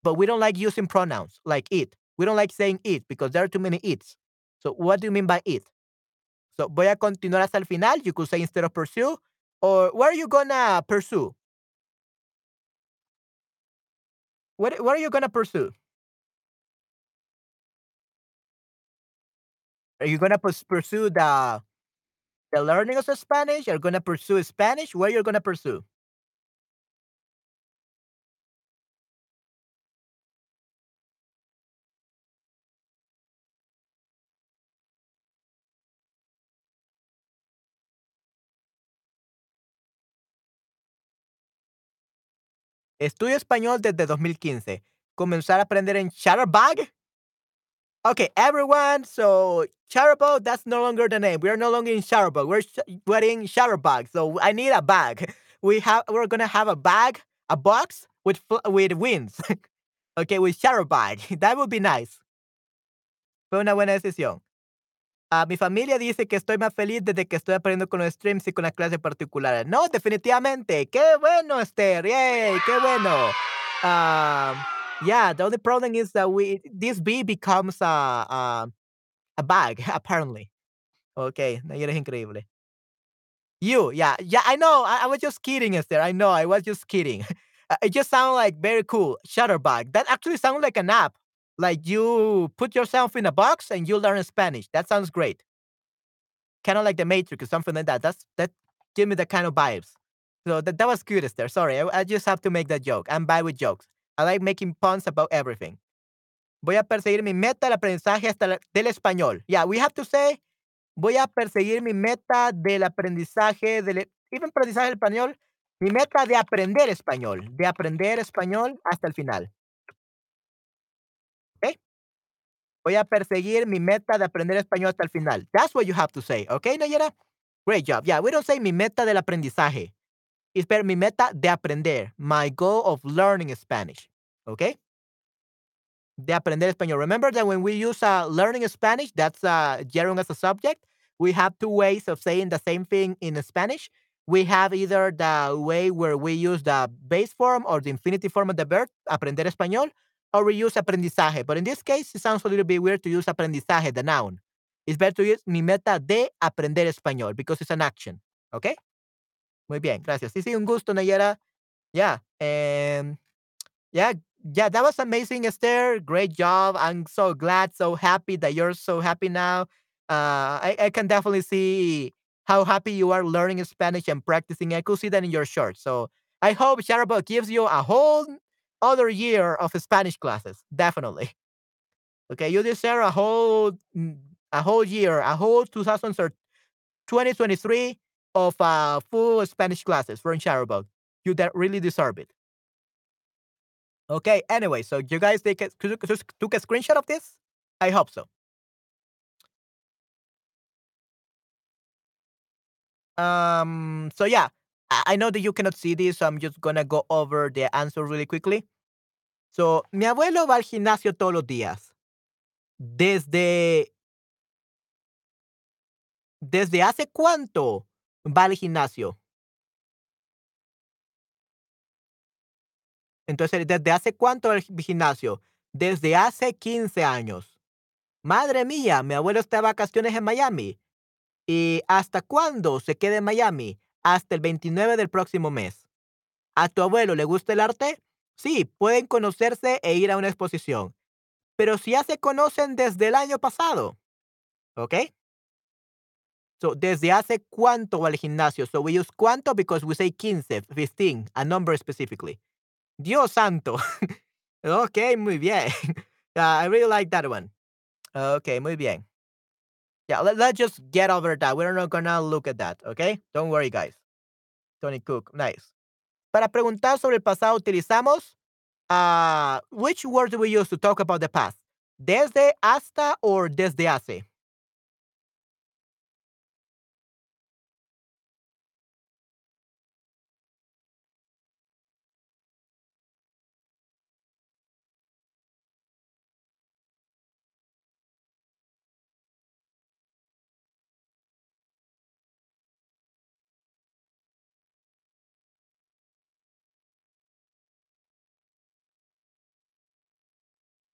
A: But we don't like using pronouns like it. We don't like saying it because there are too many its. So what do you mean by it? So voy a continuar hasta el final. You could say instead of pursue. Or where are you gonna pursue? What what are you gonna pursue? Are you gonna pursue the The learning of Spanish, you're gonna pursue Spanish, where you're gonna pursue? Estudio español desde 2015. Comenzar a aprender en Chatterbug. Okay, everyone. So Chatterbug, that's no longer the name. We are no longer in Chatterbug. We're sh- we're in Chatterbug. So I need a bag. We have we're gonna have a bag, a box with fl- with wings. okay, with Chatterbug. That would be nice. Fue una buena decisión. Ah, mi familia dice que estoy más feliz desde que estoy aprendiendo con los streams y con las clases particulares. No, definitivamente. Qué bueno, Esther. Yay, qué bueno. Um, yeah, the only problem is that we this bee becomes a a, a bag apparently. Okay, increíble. You, yeah, yeah, I know. I, I was just kidding, Esther. I know. I was just kidding. Uh, it just sounds like very cool. Shutterbug. That actually sounds like an app. Like you put yourself in a box and you learn Spanish. That sounds great. Kind of like the Matrix or something like that. That's that give me the kind of vibes. So that, that was good, Esther. Sorry, I, I just have to make that joke. I'm bad with jokes. I like making puns about everything. Voy a perseguir mi meta del aprendizaje hasta la- del español. Yeah, we have to say, voy a perseguir mi meta del aprendizaje del even aprendizaje del español, mi meta de aprender español, de aprender español hasta el final. ¿Ok? Voy a perseguir mi meta de aprender español hasta el final. That's what you have to say. ¿Ok, Nayera? Great job. Yeah, we don't say mi meta del aprendizaje. Better mi meta de aprender. My goal of learning Spanish. ¿Ok? De aprender español. Remember that when we use uh, learning Spanish, that's uh, gerund as a subject, we have two ways of saying the same thing in Spanish. We have either the way where we use the base form or the infinitive form of the verb, aprender español, or we use aprendizaje. But in this case, it sounds a little bit weird to use aprendizaje, the noun. It's better to use mi meta de aprender español because it's an action. ¿Ok? Muy bien, gracias. Sí, sí, un gusto, Nayera. Yeah. And yeah, yeah, that was amazing, Esther. Great job. I'm so glad, so happy that you're so happy now. Uh, I, I can definitely see how happy you are learning Spanish and practicing. I could see that in your shirt. So I hope Sharabot gives you a whole other year of Spanish classes. Definitely. Okay, you deserve a whole mm, a whole year, a whole 2013 2023 of uh, full Spanish classes from Sharabot. You de- really deserve it. Okay, anyway, so you guys take a, took a screenshot of this? I hope so. Um, so yeah, I, I know that you cannot see this, so I'm just gonna go over the answer really quickly. So, mi abuelo va al gimnasio todos los días. Desde. ¿Desde hace cuánto va al gimnasio? Entonces, ¿desde hace cuánto al gi- gimnasio? Desde hace 15 años. Madre mía, mi abuelo está de vacaciones en Miami. ¿Y hasta cuándo se queda en Miami? Hasta el 29 del próximo mes. ¿A tu abuelo le gusta el arte? Sí, pueden conocerse e ir a una exposición. Pero si ya se conocen desde el año pasado. ¿Ok? So, desde hace cuánto al gimnasio. So, we use cuánto because we say 15, 15, a number specifically. Dios santo. ok, muy bien. Yeah, I really like that one. Okay, muy bien. Yeah, let, let's just get over that. We're not gonna look at that, okay? Don't worry, guys. Tony Cook, nice. Para preguntar sobre el pasado utilizamos uh, which word do we use to talk about the past? Desde, hasta, or desde hace?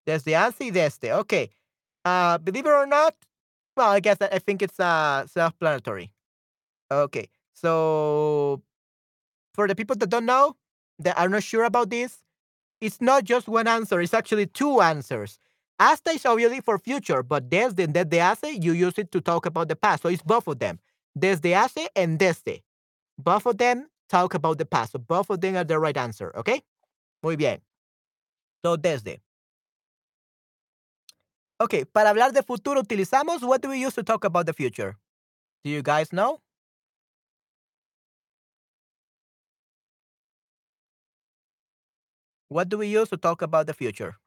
A: Desde hace y desde. Okay. Uh, believe it or not, well, I guess I think it's uh, self-planetary. Okay. So, for the people that don't know, that are not sure about this, it's not just one answer. It's actually two answers. Hasta is obviously for future, but desde and desde hace, you use it to talk about the past. So it's both of them. Desde hace and desde. Both of them talk about the past. So both of them are the right answer. Okay? Muy bien. So desde. Okay, para hablar de futuro utilizamos what do we use to talk about the future? Do you guys know? What do we use to talk about the future?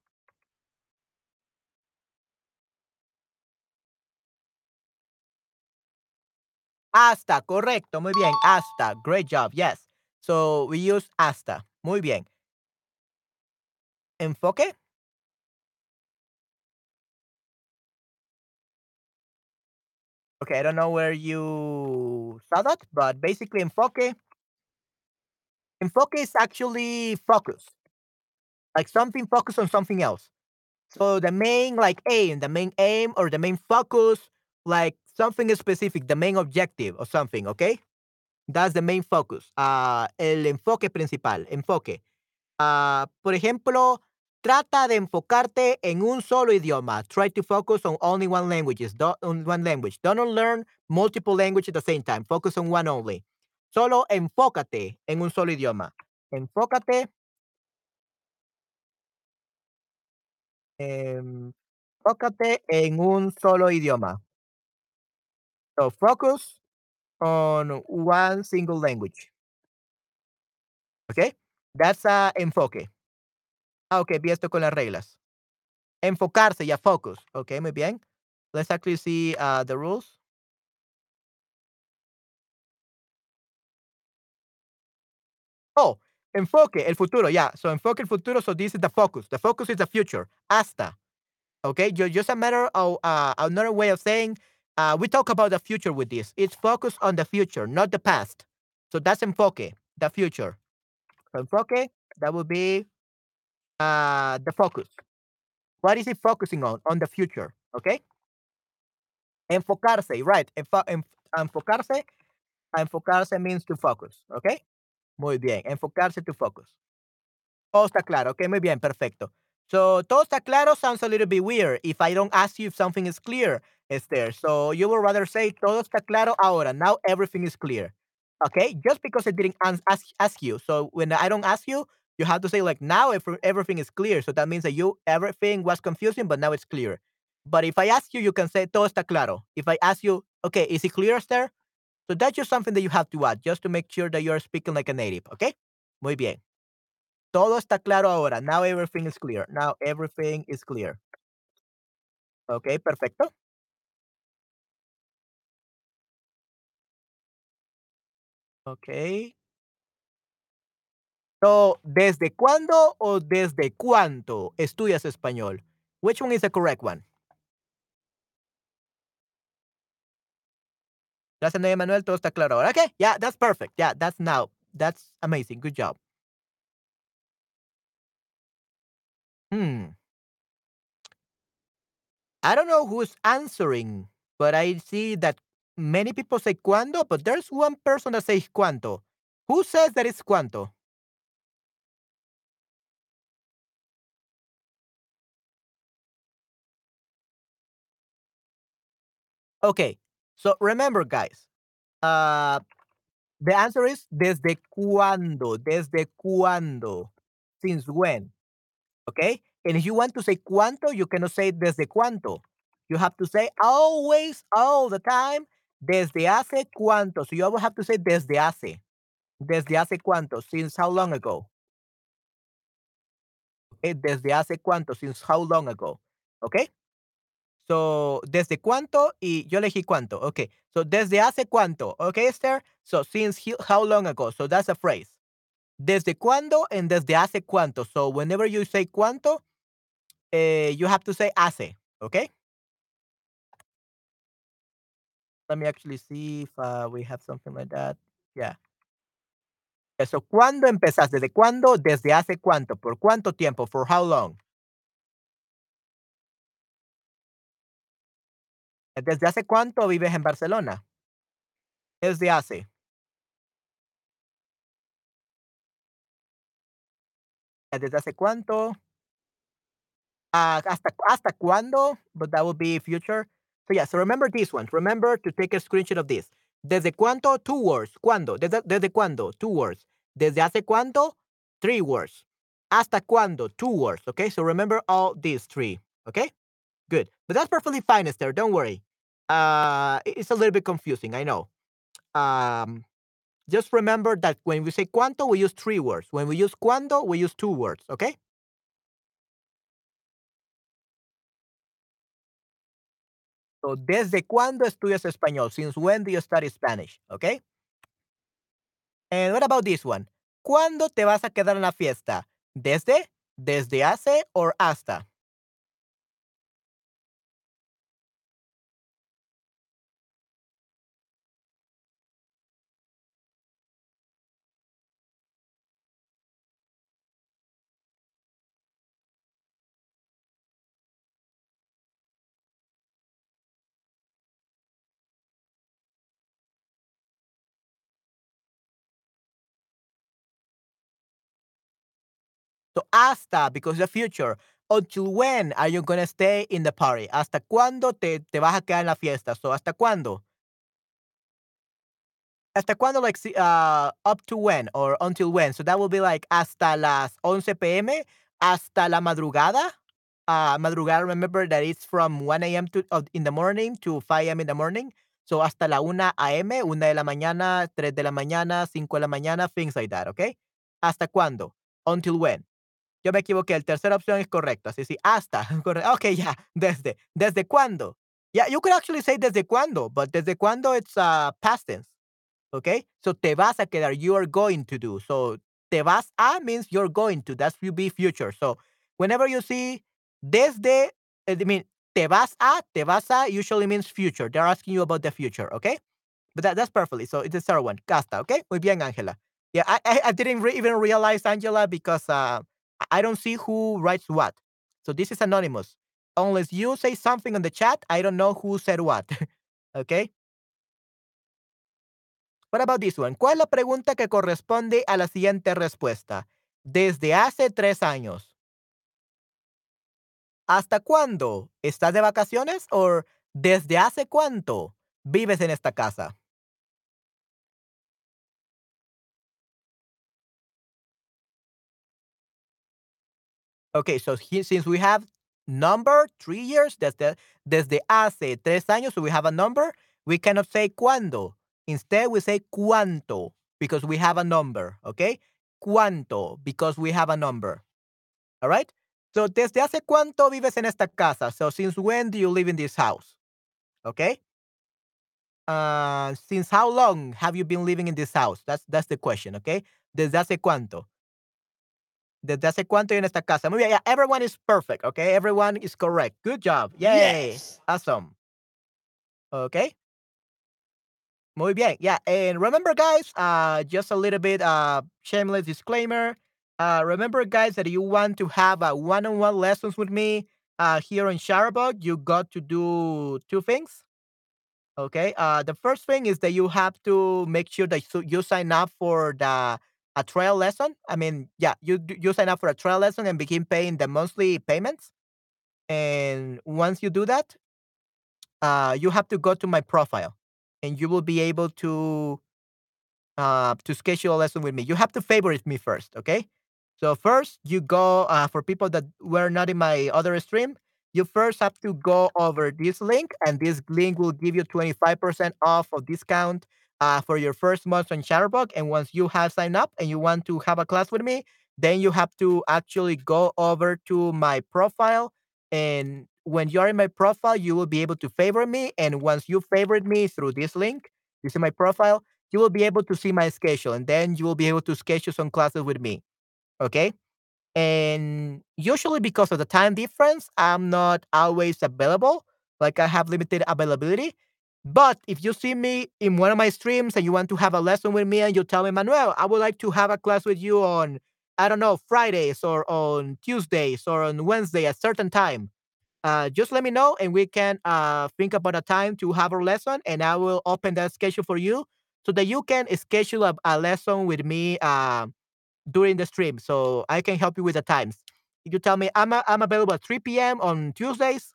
A: Hasta, correcto, muy bien. Hasta, great job, yes. So we use hasta, muy bien. Enfoque. Okay, I don't know where you saw that, but basically enfoque. Enfoque is actually focus. Like something focus on something else. So the main like aim, the main aim or the main focus, like something specific, the main objective or something, okay? That's the main focus. Ah, el enfoque principal, enfoque. Ah, por ejemplo, trata de enfocarte en un solo idioma. Try to focus on only one language. Don't learn multiple languages at the same time. Focus on one only. Solo enfócate en un solo idioma. Enfócate. Enfócate en un solo idioma. So focus on one single language. Okay? That's a enfoque. Ah, ok, vi esto con las reglas. Enfocarse, ya, focus. Ok, muy bien. Let's actually see uh, the rules. Oh, enfoque, el futuro, yeah. So enfoque el futuro, so this is the focus. The focus is the future. Hasta. Okay, just a matter of uh, another way of saying uh, we talk about the future with this. It's focused on the future, not the past. So that's enfoque, the future. Enfoque, that would be uh, the focus. What is it focusing on? On the future, okay? Enfocarse, right. Enf enfocarse. Enfocarse means to focus, okay? Muy bien. Enfocarse to focus. Todo está claro, ok, muy bien, perfecto. So, todo está claro sounds a little bit weird if I don't ask you if something is clear, Esther. So, you would rather say, todo está claro ahora. Now everything is clear. Okay? Just because I didn't ask, ask you. So, when I don't ask you, you have to say, like, now if everything is clear. So, that means that you, everything was confusing, but now it's clear. But if I ask you, you can say, todo está claro. If I ask you, okay, is it clear, Esther? So, that's just something that you have to add, just to make sure that you're speaking like a native. Okay? Muy bien. Todo está claro ahora. Now everything is clear. Now everything is clear. Ok, perfecto. Ok. So, ¿desde cuándo o desde cuánto estudias español? Which one is the correct one? Gracias, Manuel. Todo está claro. Okay, yeah, that's perfect. Yeah, that's now. That's amazing. Good job. Hmm. I don't know who's answering, but I see that many people say cuándo, but there's one person that says cuánto. Who says that it's cuánto? Okay, so remember, guys, uh, the answer is desde cuándo, desde cuándo, since when. Okay? And if you want to say cuánto, you cannot say desde cuánto. You have to say always, all the time, desde hace cuánto. So you always have to say desde hace. Desde hace cuánto, since how long ago? Okay, desde hace cuánto, since how long ago? Okay? So, desde cuánto y yo elegí cuánto. Okay. So, desde hace cuánto. Okay, Esther? So, since how long ago? So, that's a phrase. Desde cuándo and desde hace cuánto. So, whenever you say cuánto, uh, you have to say hace, okay? Let me actually see if uh, we have something like that. Yeah. Eso, ¿cuándo empezaste? ¿Desde cuándo? ¿Desde hace cuánto? ¿Por cuánto tiempo? For how long? ¿Desde hace cuánto vives en Barcelona? Desde hace. ¿Desde hace cuánto? Uh, hasta, hasta cuándo? But that will be future. So yeah, so remember these ones. Remember to take a screenshot of this. ¿Desde cuánto? Two words. ¿Cuándo? ¿Desde, desde cuándo? Two words. ¿Desde hace cuánto? Three words. ¿Hasta cuándo? Two words. Okay, so remember all these three. Okay, good. But that's perfectly fine, Esther. Don't worry. Uh, it's a little bit confusing. I know. Um, just remember that when we say cuánto, we use three words. When we use cuándo, we use two words. Okay. So, ¿desde cuándo estudias español? Since when do you study Spanish? Okay. And what about this one? ¿Cuándo te vas a quedar en la fiesta? ¿Desde? ¿Desde hace o hasta? So hasta, because the future. Until when are you gonna stay in the party? ¿Hasta cuándo te, te vas a quedar en la fiesta? So, ¿hasta cuándo? ¿Hasta cuándo? Like, uh, up to when or until when? So that will be like hasta las 11 p.m. Hasta la madrugada. Uh, madrugada, remember that it's from 1 a.m. to uh, in the morning to 5 a.m. in the morning. So hasta la 1 a.m., 1 de la mañana, 3 de la mañana, 5 de la mañana, things like that, okay? ¿Hasta cuándo? Until when? Yo me equivoqué, la tercera opción es correcta. Sí, sí, hasta. Ok, ya, desde. ¿Desde cuándo? Yeah, you could actually say desde cuándo, but desde cuándo it's uh, past tense. Okay? So te vas a quedar, you are going to do. So te vas a means you're going to. That's will be future. So whenever you see desde, I mean, te vas a, te vas a usually means future. They're asking you about the future. Okay? But that, that's perfectly. So it's the third one. Casta. Okay? Muy bien, Angela. Yeah, I, I, I didn't re- even realize, Angela, because uh, I- don't see who writes what. So this is anonymous. Unless you say something on the chat, I don't know who said what. okay? What about this one? ¿Cuál es la pregunta que corresponde a la siguiente respuesta? Desde hace tres años. ¿Hasta cuándo? ¿Estás de vacaciones? ¿O desde hace cuánto vives en esta casa? Okay, so he, since we have number three years, desde, desde hace tres años, so we have a number, we cannot say cuándo. Instead, we say cuánto because we have a number, okay? Cuánto because we have a number. All right? So, desde hace cuánto vives en esta casa? So, since when do you live in this house? Okay? Uh, since how long have you been living in this house? That's that's the question, okay? Desde hace cuánto? Desde hace cuánto en esta casa? Muy bien, yeah, everyone is perfect, okay? Everyone is correct. Good job. Yay.
B: Yes.
A: Awesome. Okay. Muy bien. Yeah. And remember, guys, uh, just a little bit uh shameless disclaimer. Uh, remember, guys, that you want to have a one-on-one lessons with me uh here on Chatterbug, you got to do two things. Okay. Uh, the first thing is that you have to make sure that you sign up for the a trial lesson. I mean, yeah, you you sign up for a trial lesson and begin paying the monthly payments. And once you do that, uh, you have to go to my profile, and you will be able to uh, to schedule a lesson with me. You have to favorite me first, okay? So first, you go uh, for people that were not in my other stream. You first have to go over this link, and this link will give you 25% off of discount uh, for your first month on Chatterbug. And once you have signed up and you want to have a class with me, then you have to actually go over to my profile. And when you're in my profile, you will be able to favorite me. And once you favorite me through this link, you see my profile, you will be able to see my schedule and then you will be able to schedule some classes with me. Okay. And usually because of the time difference, I'm not always available. Like I have limited availability. But if you see me in one of my streams and you want to have a lesson with me and you tell me, Manuel, I would like to have a class with you on, I don't know, Fridays or on Tuesdays or on Wednesday at certain time, uh, just let me know and we can uh, think about a time to have a lesson and I will open that schedule for you so that you can schedule a, a lesson with me uh, during the stream so I can help you with the times. If you tell me I'm, a, I'm available at 3 p.m. on Tuesdays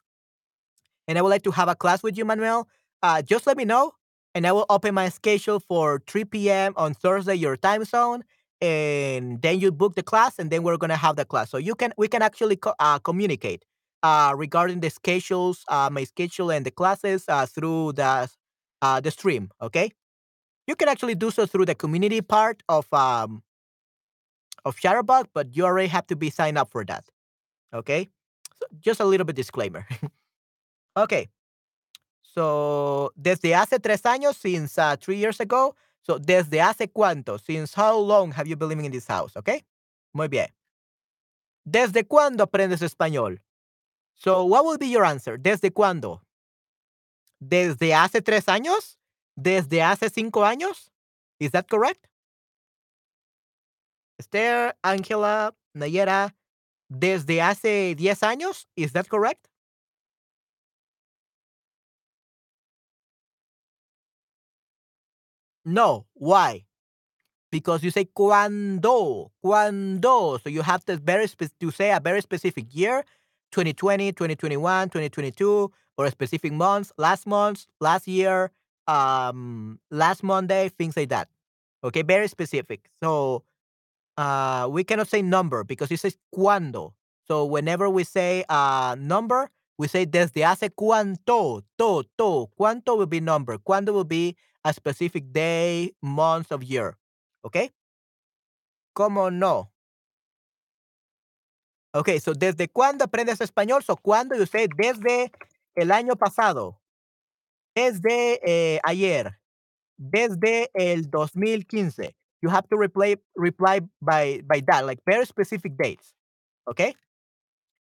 A: and I would like to have a class with you, Manuel, uh, just let me know and I will open my schedule for 3 p.m. on Thursday, your time zone, and then you book the class, and then we're gonna have the class. So you can we can actually co- uh, communicate uh, regarding the schedules, uh, my schedule and the classes uh, through the uh, the stream. Okay, you can actually do so through the community part of um of Chatterbug, but you already have to be signed up for that. Okay, so just a little bit disclaimer. okay. So, desde hace tres años, since uh, three years ago. So, desde hace cuánto? Since how long have you been living in this house? Okay. Muy bien. ¿Desde cuándo aprendes español? So, what will be your answer? ¿Desde cuándo? ¿Desde hace tres años? ¿Desde hace cinco años? Is that correct? Esther, Angela, Nayera, ¿desde hace diez años? Is that correct? No. Why? Because you say cuando, cuando. So you have to very to say a very specific year, 2020, 2021, 2022, or a specific month, last month, last year, um, last Monday, things like that. Okay, very specific. So uh, we cannot say number because it says cuando. So whenever we say uh, number, we say desde hace cuánto, to, to. Cuánto will be number. Cuándo will be a specific day, month of year. Okay? ¿Cómo no? Okay, so desde cuándo aprendes español? So cuando you say desde el año pasado. Desde eh, ayer. Desde el 2015. You have to reply reply by by that, like very specific dates. Okay?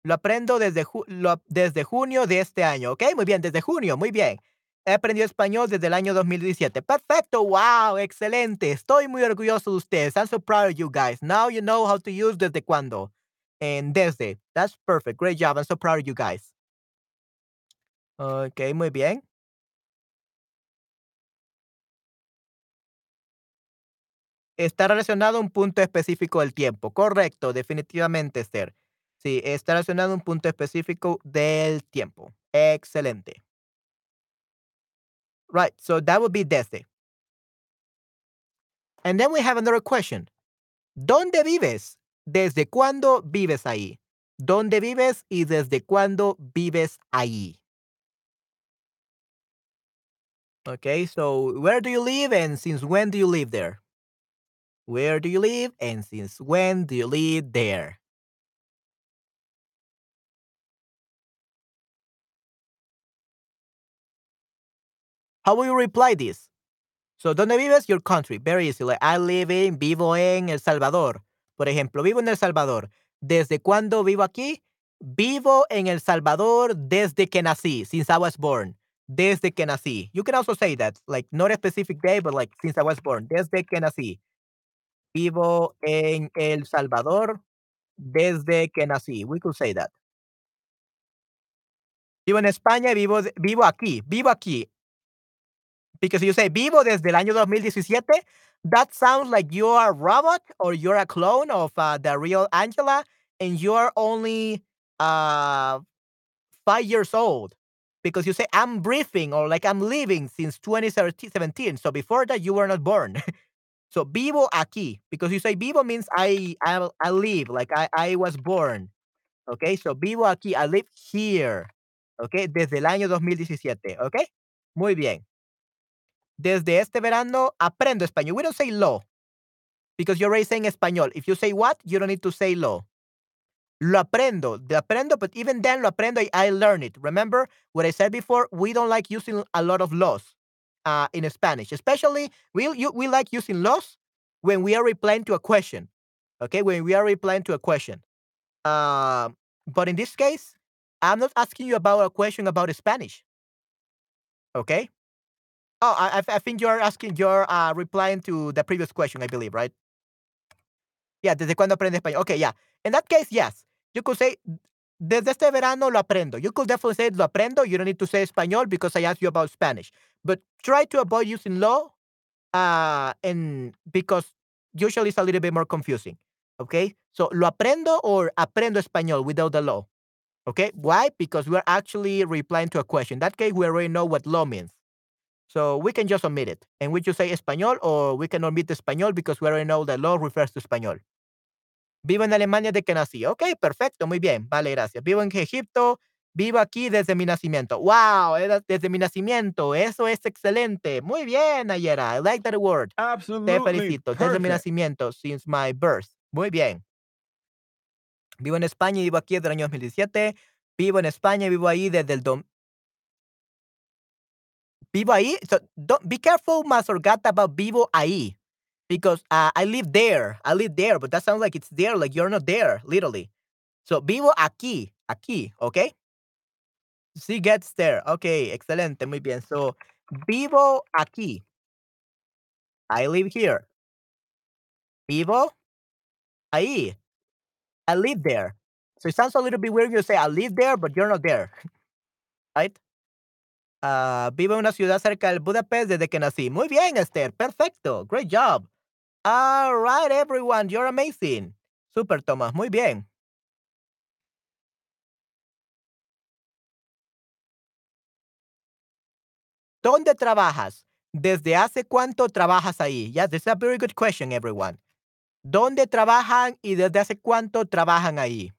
A: Lo aprendo desde, lo- desde junio de este año. Ok, muy bien, desde junio, muy bien. He aprendido español desde el año 2017. Perfecto, wow, excelente. Estoy muy orgulloso de ustedes. I'm so proud of you guys. Now you know how to use desde cuándo. And desde. That's perfect. Great job. I'm so proud of you guys. Ok, muy bien. Está relacionado a un punto específico del tiempo. Correcto, definitivamente, Esther. Sí, está relacionado a un punto específico del tiempo. Excelente. Right, so that would be desde. And then we have another question. ¿Dónde vives? ¿Desde cuándo vives ahí? ¿Dónde vives y desde cuándo vives ahí? Okay, so where do you live and since when do you live there? Where do you live and since when do you live there? How will you reply this? So, ¿dónde vives? Your country. Very easy. Like, I live in, vivo en El Salvador. Por ejemplo, vivo en El Salvador. ¿Desde cuándo vivo aquí? Vivo en El Salvador desde que nací, since I was born. Desde que nací. You can also say that, like, not a specific day, but like, since I was born. Desde que nací. Vivo en El Salvador desde que nací. We could say that. Vivo en España vivo, vivo aquí. Vivo aquí. Because you say vivo desde el año 2017, that sounds like you're a robot or you're a clone of uh, the real Angela and you're only uh, five years old. Because you say I'm breathing or like I'm living since 2017. So before that, you were not born. so vivo aquí. Because you say vivo means I I, I live, like I, I was born. Okay, so vivo aquí. I live here. Okay, desde el año 2017. Okay, muy bien. Desde este verano aprendo español. We don't say lo because you're already saying español. If you say what, you don't need to say lo. Lo aprendo, lo aprendo, but even then lo aprendo, I, I learn it. Remember what I said before? We don't like using a lot of laws uh, in Spanish, especially we, you, we like using laws when we are replying to a question. Okay, when we are replying to a question. Uh, but in this case, I'm not asking you about a question about Spanish. Okay? Oh, I, I think you're asking, you're uh, replying to the previous question, I believe, right? Yeah, ¿desde cuándo aprende español? Okay, yeah. In that case, yes. You could say, desde este verano lo aprendo. You could definitely say lo aprendo. You don't need to say español because I asked you about Spanish. But try to avoid using lo, uh, and because usually it's a little bit more confusing. Okay? So, lo aprendo or aprendo español without the lo. Okay? Why? Because we're actually replying to a question. In that case, we already know what lo means. So we can just omit it. And we just say español or we can omit español because we already know that law refers to español. Vivo en Alemania desde que nací. Ok, perfecto, muy bien. Vale, gracias. Vivo en Egipto. Vivo aquí desde mi nacimiento. Wow, desde mi nacimiento. Eso es excelente. Muy bien, Ayera. I like that word. Te
B: Absolutely
A: felicito. Desde mi nacimiento, since my birth. Muy bien. Vivo en España y vivo aquí desde el año 2017. Vivo en España y vivo ahí desde el... Vivo ahí. So don't, be careful, Malgorzata, about vivo ahí. Because uh, I live there. I live there, but that sounds like it's there, like you're not there, literally. So vivo aquí. Aquí, okay? She gets there. Ok, excelente, muy bien. So, vivo aquí. I live here. Vivo ahí. I live there. So it sounds a little bit weird you say I live there, but you're not there. Right? Ah, vivo en una ciudad cerca del Budapest desde que nací. Muy bien, Esther. Perfecto. Great job. All right, everyone. You're amazing. Super, Thomas. Muy bien. ¿Dónde trabajas? ¿Desde hace cuánto trabajas ahí? Yeah, this is a very good question, everyone. ¿Dónde trabajan y desde hace cuánto trabajan ahí?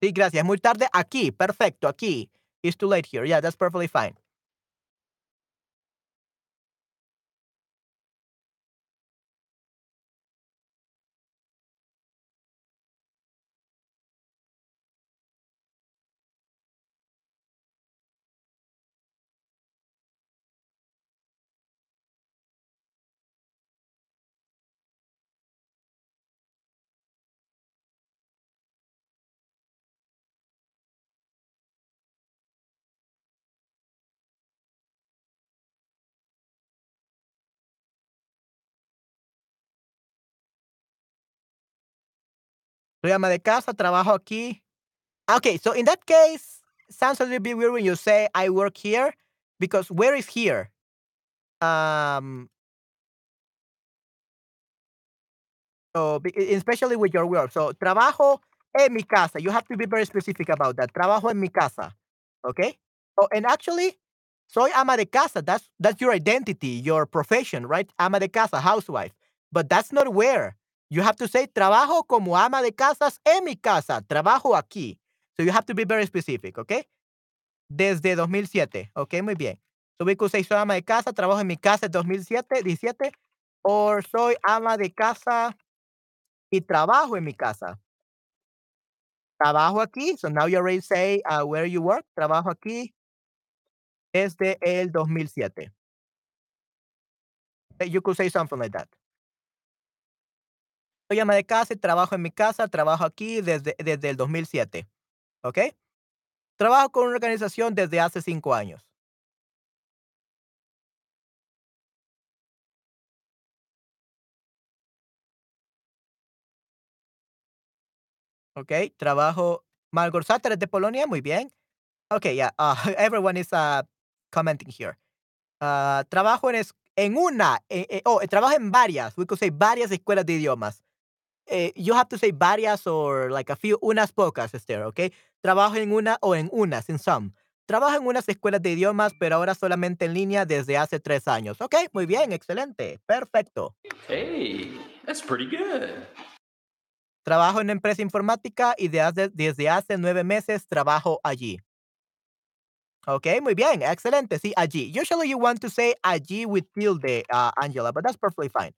A: Sí, gracias. Muy tarde aquí. Perfecto, aquí. It's too late here. Yeah, that's perfectly fine. Soy ama de casa, trabajo aquí. Okay, so in that case, sounds a little bit weird when you say I work here, because where is here? Um, so e- especially with your work. So trabajo en mi casa. You have to be very specific about that. Trabajo en mi casa. Okay. Oh, and actually, soy ama de casa. That's that's your identity, your profession, right? Ama de casa, housewife. But that's not where. You have to say trabajo como ama de casas en mi casa. Trabajo aquí. So you have to be very specific, okay? Desde 2007. Okay, muy bien. So we could say soy ama de casa, trabajo en mi casa desde 2007, 17, or soy ama de casa y trabajo en mi casa. Trabajo aquí. So now you already say uh, where you work. Trabajo aquí desde el 2007. Eh, You could say something like that. Soy ama de casa y trabajo en mi casa. Trabajo aquí desde, desde el 2007. ¿Ok? Trabajo con una organización desde hace cinco años. ¿Ok? Trabajo. Malgorzata de Polonia. Muy bien. Okay, yeah. Uh, everyone is uh, commenting here. Uh, trabajo en, es- en una, eh, eh, oh, trabajo en varias. We could say varias escuelas de idiomas. Eh, you have to say varias or like a few, unas pocas, Esther, okay? Trabajo en una o en unas, in some. Trabajo en unas escuelas de idiomas, pero ahora solamente en línea desde hace tres años. Ok, muy bien, excelente, perfecto.
D: Hey, that's pretty good.
A: Trabajo en una empresa informática y de hace- desde hace nueve meses trabajo allí. Ok, muy bien, excelente. Sí, allí. Usually you want to say allí with tilde, uh, Angela, but that's perfectly fine.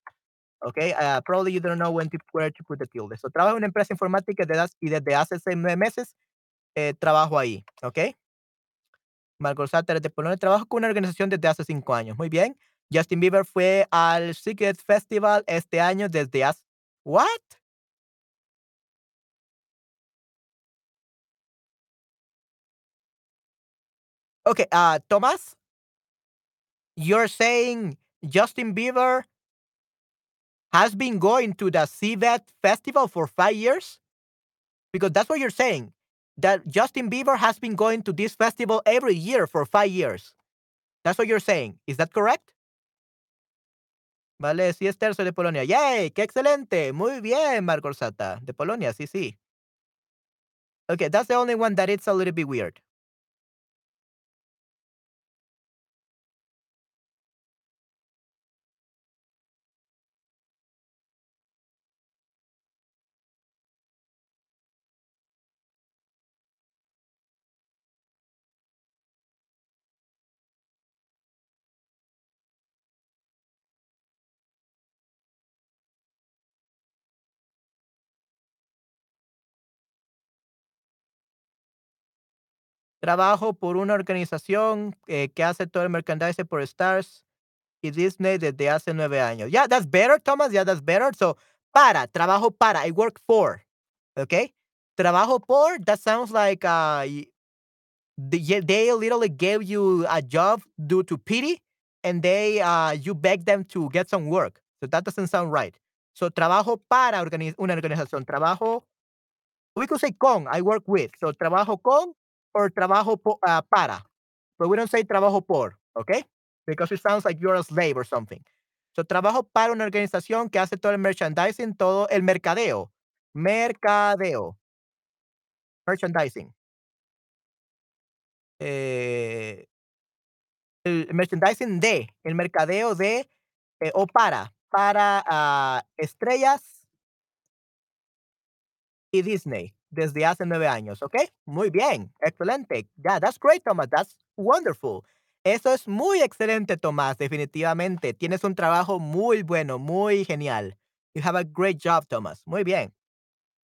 A: Okay, uh, probably you don't know when to, where to put the tilde. So, trabajo en una empresa informática desde y desde hace seis, meses eh, trabajo ahí. Ok. Margot Satter de Polonia. Trabajo con una organización desde hace cinco años. Muy bien. Justin Bieber fue al Secret Festival este año desde hace. ¿What? Okay, uh, Thomas, you're saying Justin Bieber has been going to the Sziget festival for five years? Because that's what you're saying. that Justin Bieber has been going to this festival every year for five years. That's what you're saying. Is that correct? Vale, sí es de Polonia. ¡Yay! ¡Qué excelente! Muy bien, Marco. De Polonia, sí, sí. Okay, that's the only one that it's a little bit weird. Trabajo por una organización eh, que hace todo el merchandising por Stars y Disney desde hace nueve años. Yeah, that's better, Thomas. Yeah, that's better. So, para, trabajo para. I work for. Okay? Trabajo por, that sounds like uh, they, literally gave you a job due to pity and they uh, you beg them to get some work. So that doesn't sound right. So, trabajo para organi- una organización. Trabajo, we could say con, I work with. So, trabajo con or trabajo uh, para. But we don't say trabajo por, okay? Because it sounds like you're a slave or something. So, trabajo para una organización que hace todo el merchandising, todo el mercadeo. Mercadeo. Merchandising. Eh, el merchandising de, el mercadeo de, eh, o para, para ah, estrellas y Disney desde hace nueve años, ¿ok? Muy bien, excelente. Yeah, that's great, Thomas. That's wonderful. Eso es muy excelente, Tomás, definitivamente. Tienes un trabajo muy bueno, muy genial. You have a great job, Thomas. Muy bien.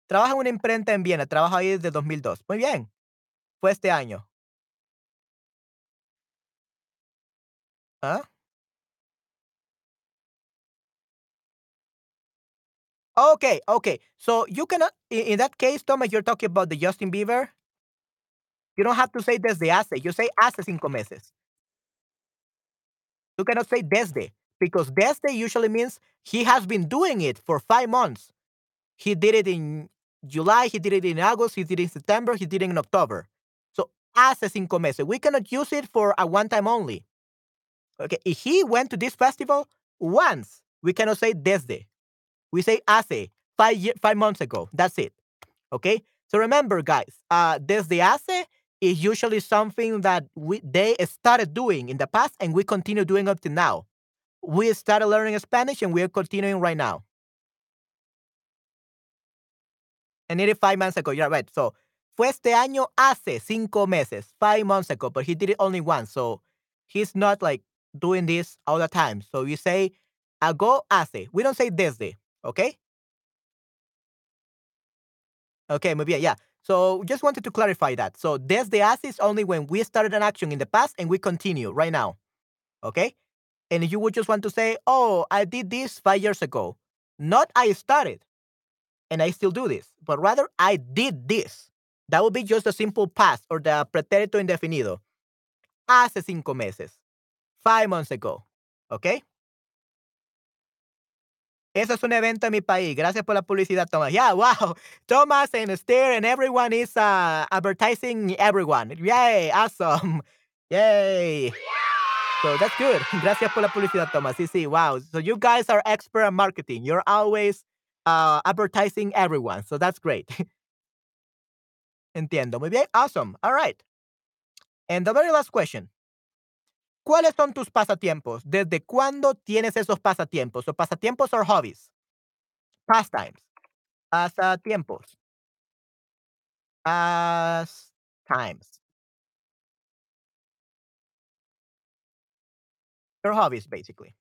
A: Trabaja en una imprenta en Viena. Trabaja ahí desde 2002. Muy bien. Fue este año. ¿Ah? Okay, okay. So you cannot, uh, in, in that case, Thomas, you're talking about the Justin Bieber. You don't have to say desde hace. You say hace cinco meses. You cannot say desde because desde usually means he has been doing it for five months. He did it in July, he did it in August, he did it in September, he did it in October. So hace cinco meses. We cannot use it for a one time only. Okay, if he went to this festival once, we cannot say desde. We say hace five ye- five months ago. That's it. Okay. So remember, guys, uh, desde hace is usually something that we they started doing in the past and we continue doing up to now. We started learning Spanish and we're continuing right now. And it is five months ago. You're right. So fue este año hace cinco meses, five months ago, but he did it only once. So he's not like doing this all the time. So you say ago hace. We don't say desde. Okay. Okay, muy bien, yeah. So just wanted to clarify that. So desde hace is only when we started an action in the past and we continue right now. Okay? And you would just want to say, oh, I did this five years ago. Not I started and I still do this, but rather I did this. That would be just a simple past or the pretérito indefinido. Hace cinco meses. Five months ago. Okay? Eso es un evento en mi país. Gracias por la publicidad, Thomas. Yeah, wow. Thomas and Steer and everyone is uh, advertising everyone. Yay, awesome. Yay. So that's good. Gracias por la publicidad, Thomas. Sí, sí, wow. So you guys are expert at marketing. You're always uh, advertising everyone. So that's great. Entiendo. Muy bien. Awesome. All right. And the very last question. ¿Cuáles son tus pasatiempos? ¿Desde cuándo tienes esos pasatiempos? So pasatiempos or hobbies? Pastimes. Pasatiempos. Pastimes. Your hobbies, basically.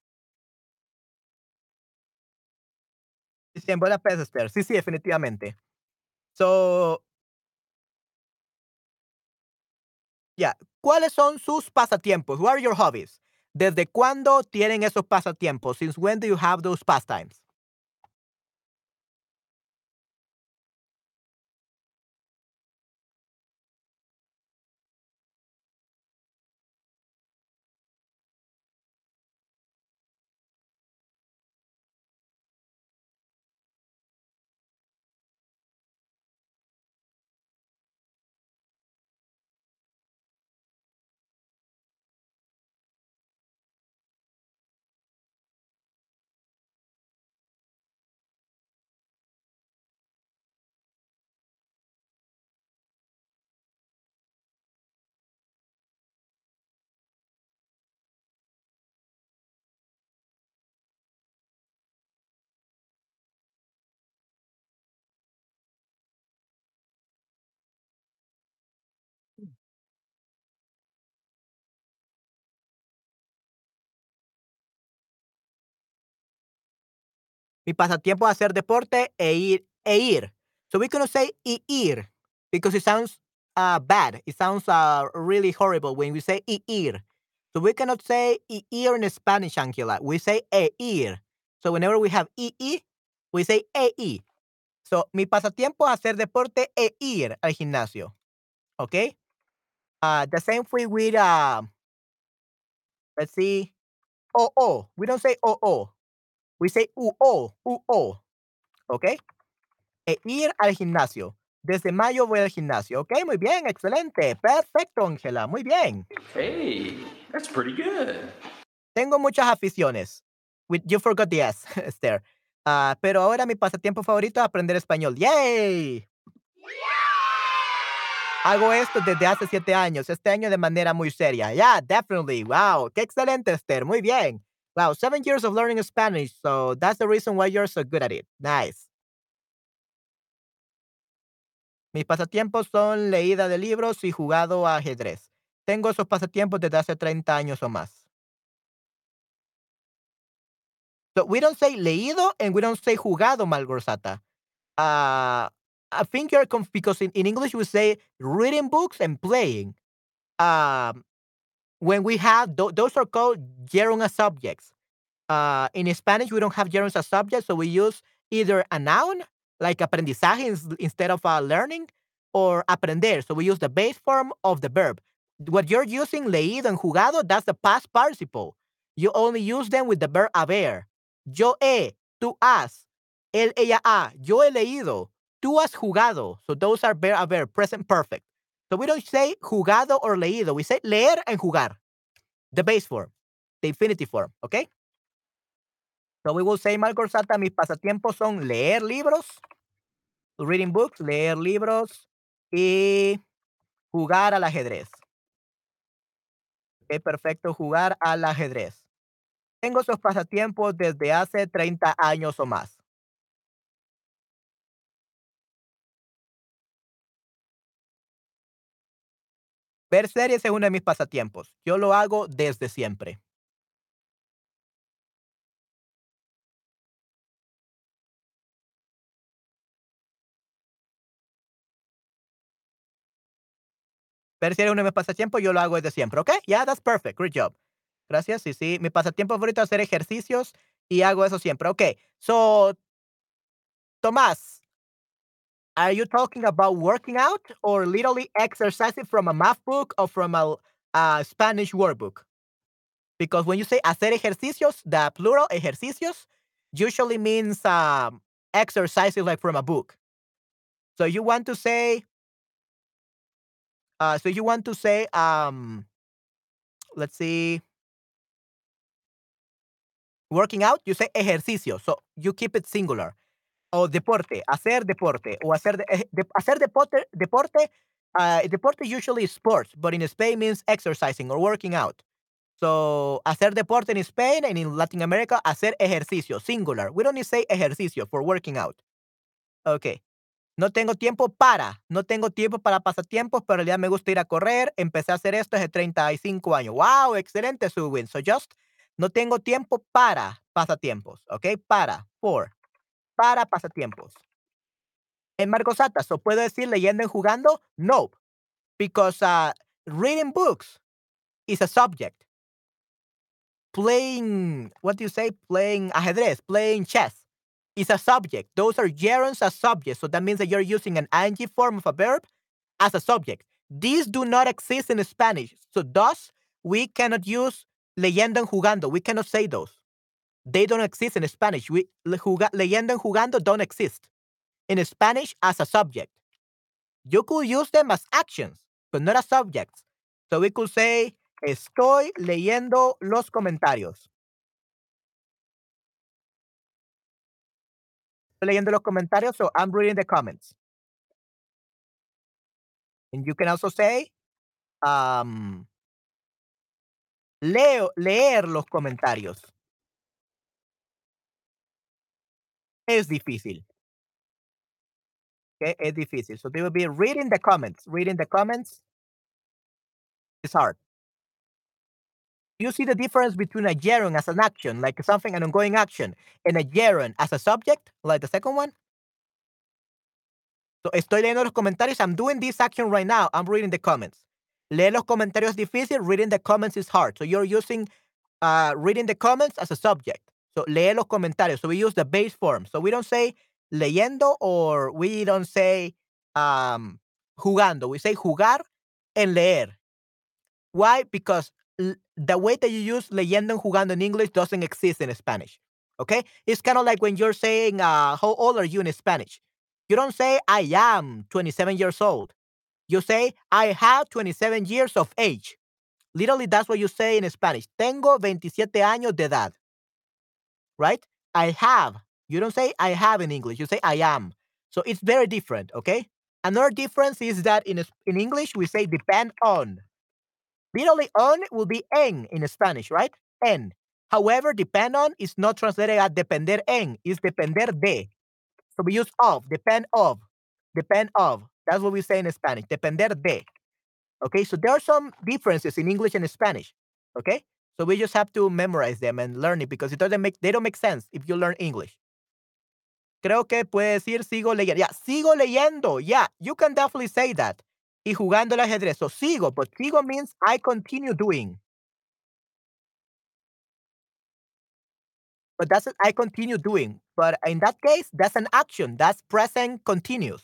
A: En buenas peces, Esther. Sí, sí, definitivamente. So, yeah. ¿Cuáles son sus pasatiempos? What are your hobbies? ¿Desde cuándo tienen esos pasatiempos? Since when do you have those pastimes? Mi pasatiempo es hacer deporte e ir, e ir. So we cannot say e ir because it sounds uh, bad. It sounds uh, really horrible when we say e ir. So we cannot say e ir in Spanish, Angela. We say e ir. So whenever we have e i, we say e i. So mi pasatiempo es hacer deporte e ir al gimnasio. Okay? Uh, the same thing with, uh, let's see, o o. We don't say o o. We say u o, u o. Okay? E ir al gimnasio. Desde mayo voy al gimnasio. Ok, muy bien, excelente. Perfecto, Ángela. Muy bien.
D: Hey, that's pretty good.
A: Tengo muchas aficiones. With, you forgot the S, Esther. Ah, pero ahora mi pasatiempo favorito es aprender español. ¡Yay! Hago esto desde hace siete años, este año de manera muy seria. Yeah, definitely. Wow, qué excelente, Esther. Muy bien. Wow, seven years of learning Spanish, so that's the reason why you're so good at it. Nice. Mis pasatiempos son leída de libros y jugado a ajedrez. Tengo esos pasatiempos desde hace 30 años o más. So we don't say leído and we don't say jugado, Malgorzata. Uh, I think you're because in, in English we say reading books and playing. Um, when we have tho- those are called gerund subjects. Uh, in Spanish we don't have gerunds as subjects, so we use either a noun like aprendizaje instead of uh, learning or aprender. So we use the base form of the verb. What you're using leído and jugado, that's the past participle. You only use them with the verb haber. Yo he, tú has, él, ella ha. Yo he leído, tú has jugado. So those are verb haber, present perfect. So we don't say jugado or leído. We say leer and jugar. The base form, the infinitive form, okay? So we will say, Malgorzata, mis pasatiempos son leer libros, reading books, leer libros y jugar al ajedrez. Ok, perfecto, jugar al ajedrez. Tengo esos pasatiempos desde hace 30 años o más. Ver series es uno de mis pasatiempos. Yo lo hago desde siempre. Ver series es uno de mis pasatiempos. Yo lo hago desde siempre. ¿Ok? Yeah, that's perfect. Great job. Gracias. Sí, sí. Mi pasatiempo favorito es hacer ejercicios y hago eso siempre. Ok. So, Tomás, are you talking about working out or literally exercising from a math book or from a, a Spanish workbook? Because when you say hacer ejercicios, the plural ejercicios usually means um, exercises like from a book. So you want to say, uh, so you want to say, um, let's see, working out, you say ejercicio. So you keep it singular. O deporte, hacer deporte, o hacer, eh, hacer deporte, deporte, uh, deporte usually is sports, but in Spain means exercising or working out. So, hacer deporte in Spain and in Latin America, hacer ejercicio, singular. We don't need say ejercicio for working out. Okay. No tengo tiempo para, no tengo tiempo para pasatiempos, pero en realidad me gusta ir a correr. Empecé a hacer esto hace 35 años. Wow, excelente, Subwin. So just, no tengo tiempo para pasatiempos, ¿ok? Para, for, para pasatiempos. En Malgorzata, ¿so puedo decir leyendo y jugando? No, because uh, reading books is a subject. Playing, what do you say? Playing ajedrez, playing chess is a subject. Those are gerunds as subjects. So that means that you're using an ing form of a verb as a subject. These do not exist in Spanish. So thus, we cannot use leyendo y jugando. We cannot say those. They don't exist in Spanish. We, le- juga- jugando don't exist in Spanish as a subject. You could use them as actions, but not as subjects. So we could say, estoy leyendo los comentarios. Leyendo los comentarios, so I'm reading the comments. And you can also say, um, leo, leer los comentarios. Es difícil. Okay, es difícil. So they will be reading the comments. Reading the comments is hard. You see the difference between a gerund as an action, like something, an ongoing action, and a gerund as a subject, like the second one? So, estoy leyendo los comentarios. I'm doing this action right now. I'm reading the comments. Leer los comentarios es difícil. Reading the comments is hard. So, you're using uh, reading the comments as a subject. So, leer los comentarios. So, we use the base form. So, we don't say leyendo or we don't say um, jugando. We say jugar and leer. Why? Because the way that you use leyendo and jugando in English doesn't exist in Spanish. Okay? It's kind of like when you're saying, uh, how old are you in Spanish? You don't say, I am 27 years old. You say, I have 27 years of age. Literally, that's what you say in Spanish. Tengo 27 años de edad. Right? I have. You don't say I have in English. You say I am. So it's very different. Okay? Another difference is that in, in English, we say depend on. Literally, on will be en in Spanish, right? En. However, depend on is not translated as depender en, it's depender de. So we use of, depend of, depend of. That's what we say in Spanish, depender de. Okay, so there are some differences in English and Spanish. Okay, so we just have to memorize them and learn it because it doesn't make they don't make sense if you learn English. Creo que puede decir sigo leyendo. Yeah, sigo leyendo. Yeah, you can definitely say that. Y jugando el ajedrez. So sigo, but sigo means I continue doing. But that's I continue doing. But in that case, that's an action. That's present continuous.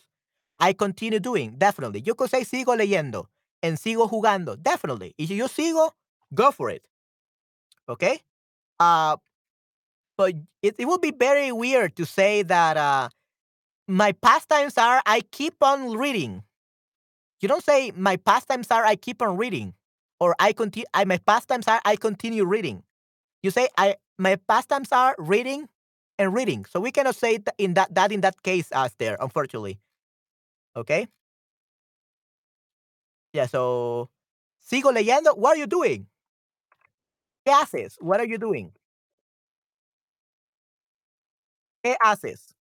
A: I continue doing, definitely. You could say sigo leyendo and sigo jugando, definitely. If you sigo, go for it. Okay? Uh, but it, it would be very weird to say that uh, my pastimes are I keep on reading. You don't say my pastimes are I keep on reading or I continue I my pastimes are I continue reading. You say I my pastimes are reading and reading. So we cannot say that in that that in that case as there, unfortunately. Okay? Yeah, so sigo leyendo. What are you doing? ¿Qué haces? What are you doing? ¿Qué haces?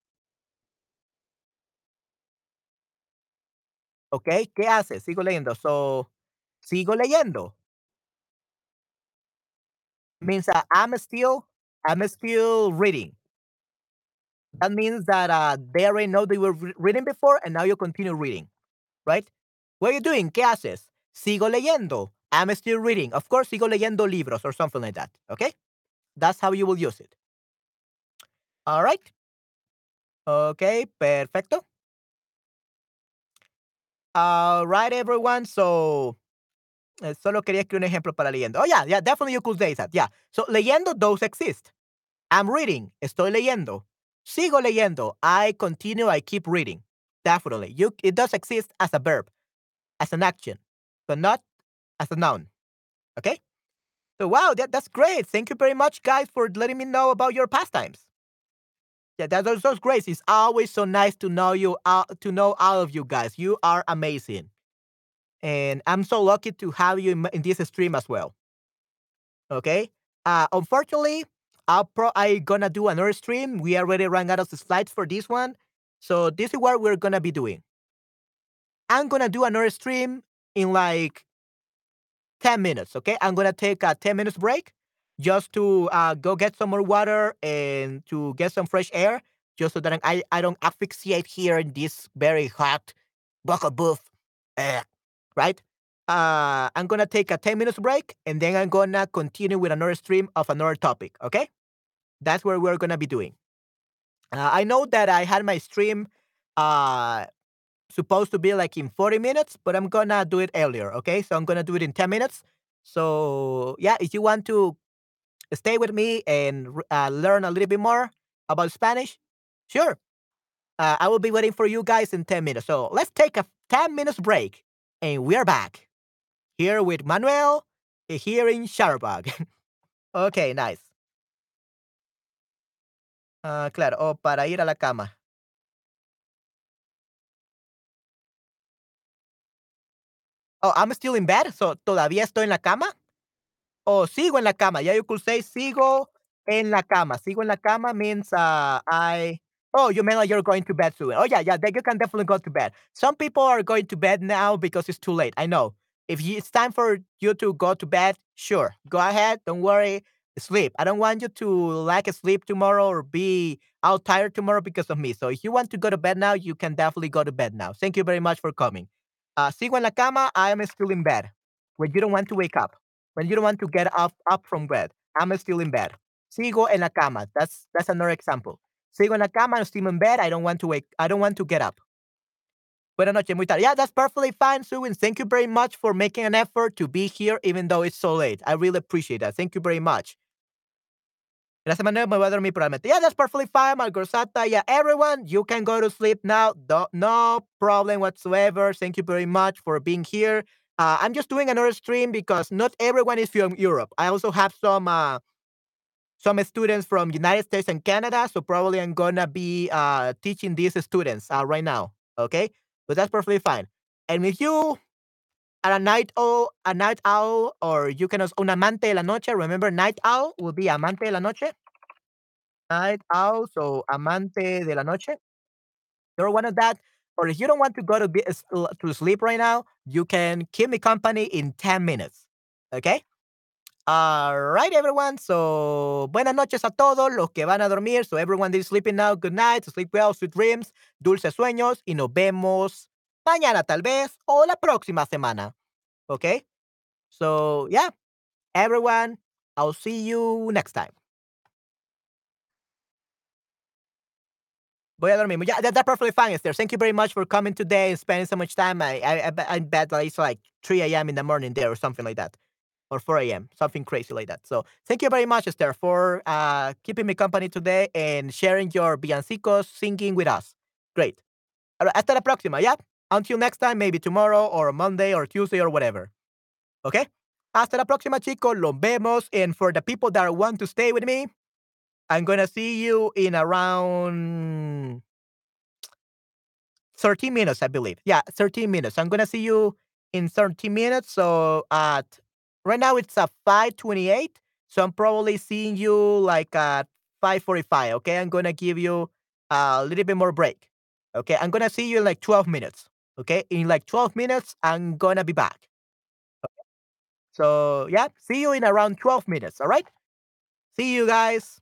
A: Okay, ¿qué haces? Sigo leyendo. So, sigo leyendo. Means uh, I'm still, I'm still reading. That means that uh, they already know they were re- reading before and now you continue reading, right? What are you doing? ¿Qué haces? Sigo leyendo. I'm still reading. Of course, sigo leyendo libros or something like that. Okay? That's how you will use it. All right. Okay, perfecto. All right, everyone. So, eh, solo quería escribir un ejemplo para leyendo. Oh, yeah, yeah, definitely you could say that. Yeah. So, leyendo, those exist. I'm reading. Estoy leyendo. Sigo leyendo. I continue, I keep reading. Definitely. You, it does exist as a verb, as an action, but not as a noun. Okay? So, wow, that, that's great. Thank you very much, guys, for letting me know about your pastimes. Yeah, that, that's, that's great. It's always so nice to know you, uh, to know all of you guys. You are amazing. And I'm so lucky to have you in, in this stream as well. Okay? Uh, unfortunately, I'll pro I'm gonna do another stream. We already ran out of the slides for this one. So this is what we're gonna be doing. I'm gonna do another stream in like 10 minutes, okay? I'm gonna take a 10 minutes break just to uh, go get some more water and to get some fresh air, just so that I, I don't asphyxiate here in this very hot bucket booth, uh, right? Uh, I'm gonna take a 10 minutes break and then I'm gonna continue with another stream of another topic, okay? That's what we're gonna be doing. Uh, I know that I had my stream uh, supposed to be like in 40 minutes, but I'm gonna do it earlier, okay? So I'm gonna do it in 10 minutes. So yeah, if you want to stay with me and uh, learn a little bit more about Spanish, sure. Uh, I will be waiting for you guys in 10 minutes. So let's take a 10 minutes break and we're back here with Manuel here in Chatterbug. okay, nice. Ah, claro, o para ir a la cama. Oh, I'm still in bed, so todavía estoy en la cama. O sigo en la cama. Yeah, you could say sigo en la cama. Sigo en la cama means uh, I. Oh, you mean like you're going to bed soon? Oh yeah, yeah. Then you can definitely go to bed. Some people are going to bed now because it's too late. I know If you, it's time for you to go to bed, sure, go ahead. Don't worry. Sleep. I don't want you to like sleep tomorrow or be out tired tomorrow because of me. So if you want to go to bed now, you can definitely go to bed now. Thank you very much for coming. Uh, sigo en la cama. I am still in bed. When you don't want to wake up, when you don't want to get up up from bed, I'm still in bed. Sigo en la cama. That's that's another example. Sigo en la cama. I'm still in bed. I don't want to wake. I don't want to get up. Buenas noches, muy tarde. Yeah, that's perfectly fine, Suwin. Thank you very much for making an effort to be here, even though it's so late. I really appreciate that. Thank you very much. La semana me voy a dormir probablemente. Yeah, that's perfectly fine, Malgorzata. Yeah, everyone, you can go to sleep now. Do- no problem whatsoever. Thank you very much for being here. Uh, I'm just doing another stream because not everyone is from Europe. I also have some uh, some students from United States and Canada, so probably I'm gonna be uh, teaching these students uh, right now. Okay, but that's perfectly fine. And if you a night owl, a night owl, or you can also un amante de la noche. Remember, night owl will be amante de la noche. Night owl, so amante de la noche. You're one of that. Or if you don't want to go to be, to sleep right now, you can keep me company in 10 minutes. Okay? All right, everyone. So, buenas noches a todos los que van a dormir. So, everyone is sleeping now, good night. Sleep well, sweet dreams, dulces sueños. Y nos vemos mañana, tal vez, o la próxima semana. Okay? So, yeah, everyone, I'll see you next time. Voy a dormir. Yeah, that, that's perfectly fine, Esther. Thank you very much for coming today and spending so much time. I, I, I, bet- that it's like 3 a.m. in the morning there or something like that, or 4 a.m., something crazy like that. So, thank you very much, Esther, for uh, keeping me company today and sharing your villancicos singing with us. Great. Hasta la próxima, yeah? Until next time, maybe tomorrow or Monday or Tuesday or whatever. Okay? Hasta la próxima, chicos. Los vemos. And for the people that want to stay with me, I'm going to see you in around 13 minutes, I believe. Yeah, 13 minutes. I'm going to see you in 13 minutes. So at right now it's at 528. So I'm probably seeing you like at 545. Okay. I'm going to give you a little bit more break. Okay. I'm going to see you in like 12 minutes. Okay. In like 12 minutes, I'm going to be back. So yeah, see you in around 12 minutes. All right. See you guys.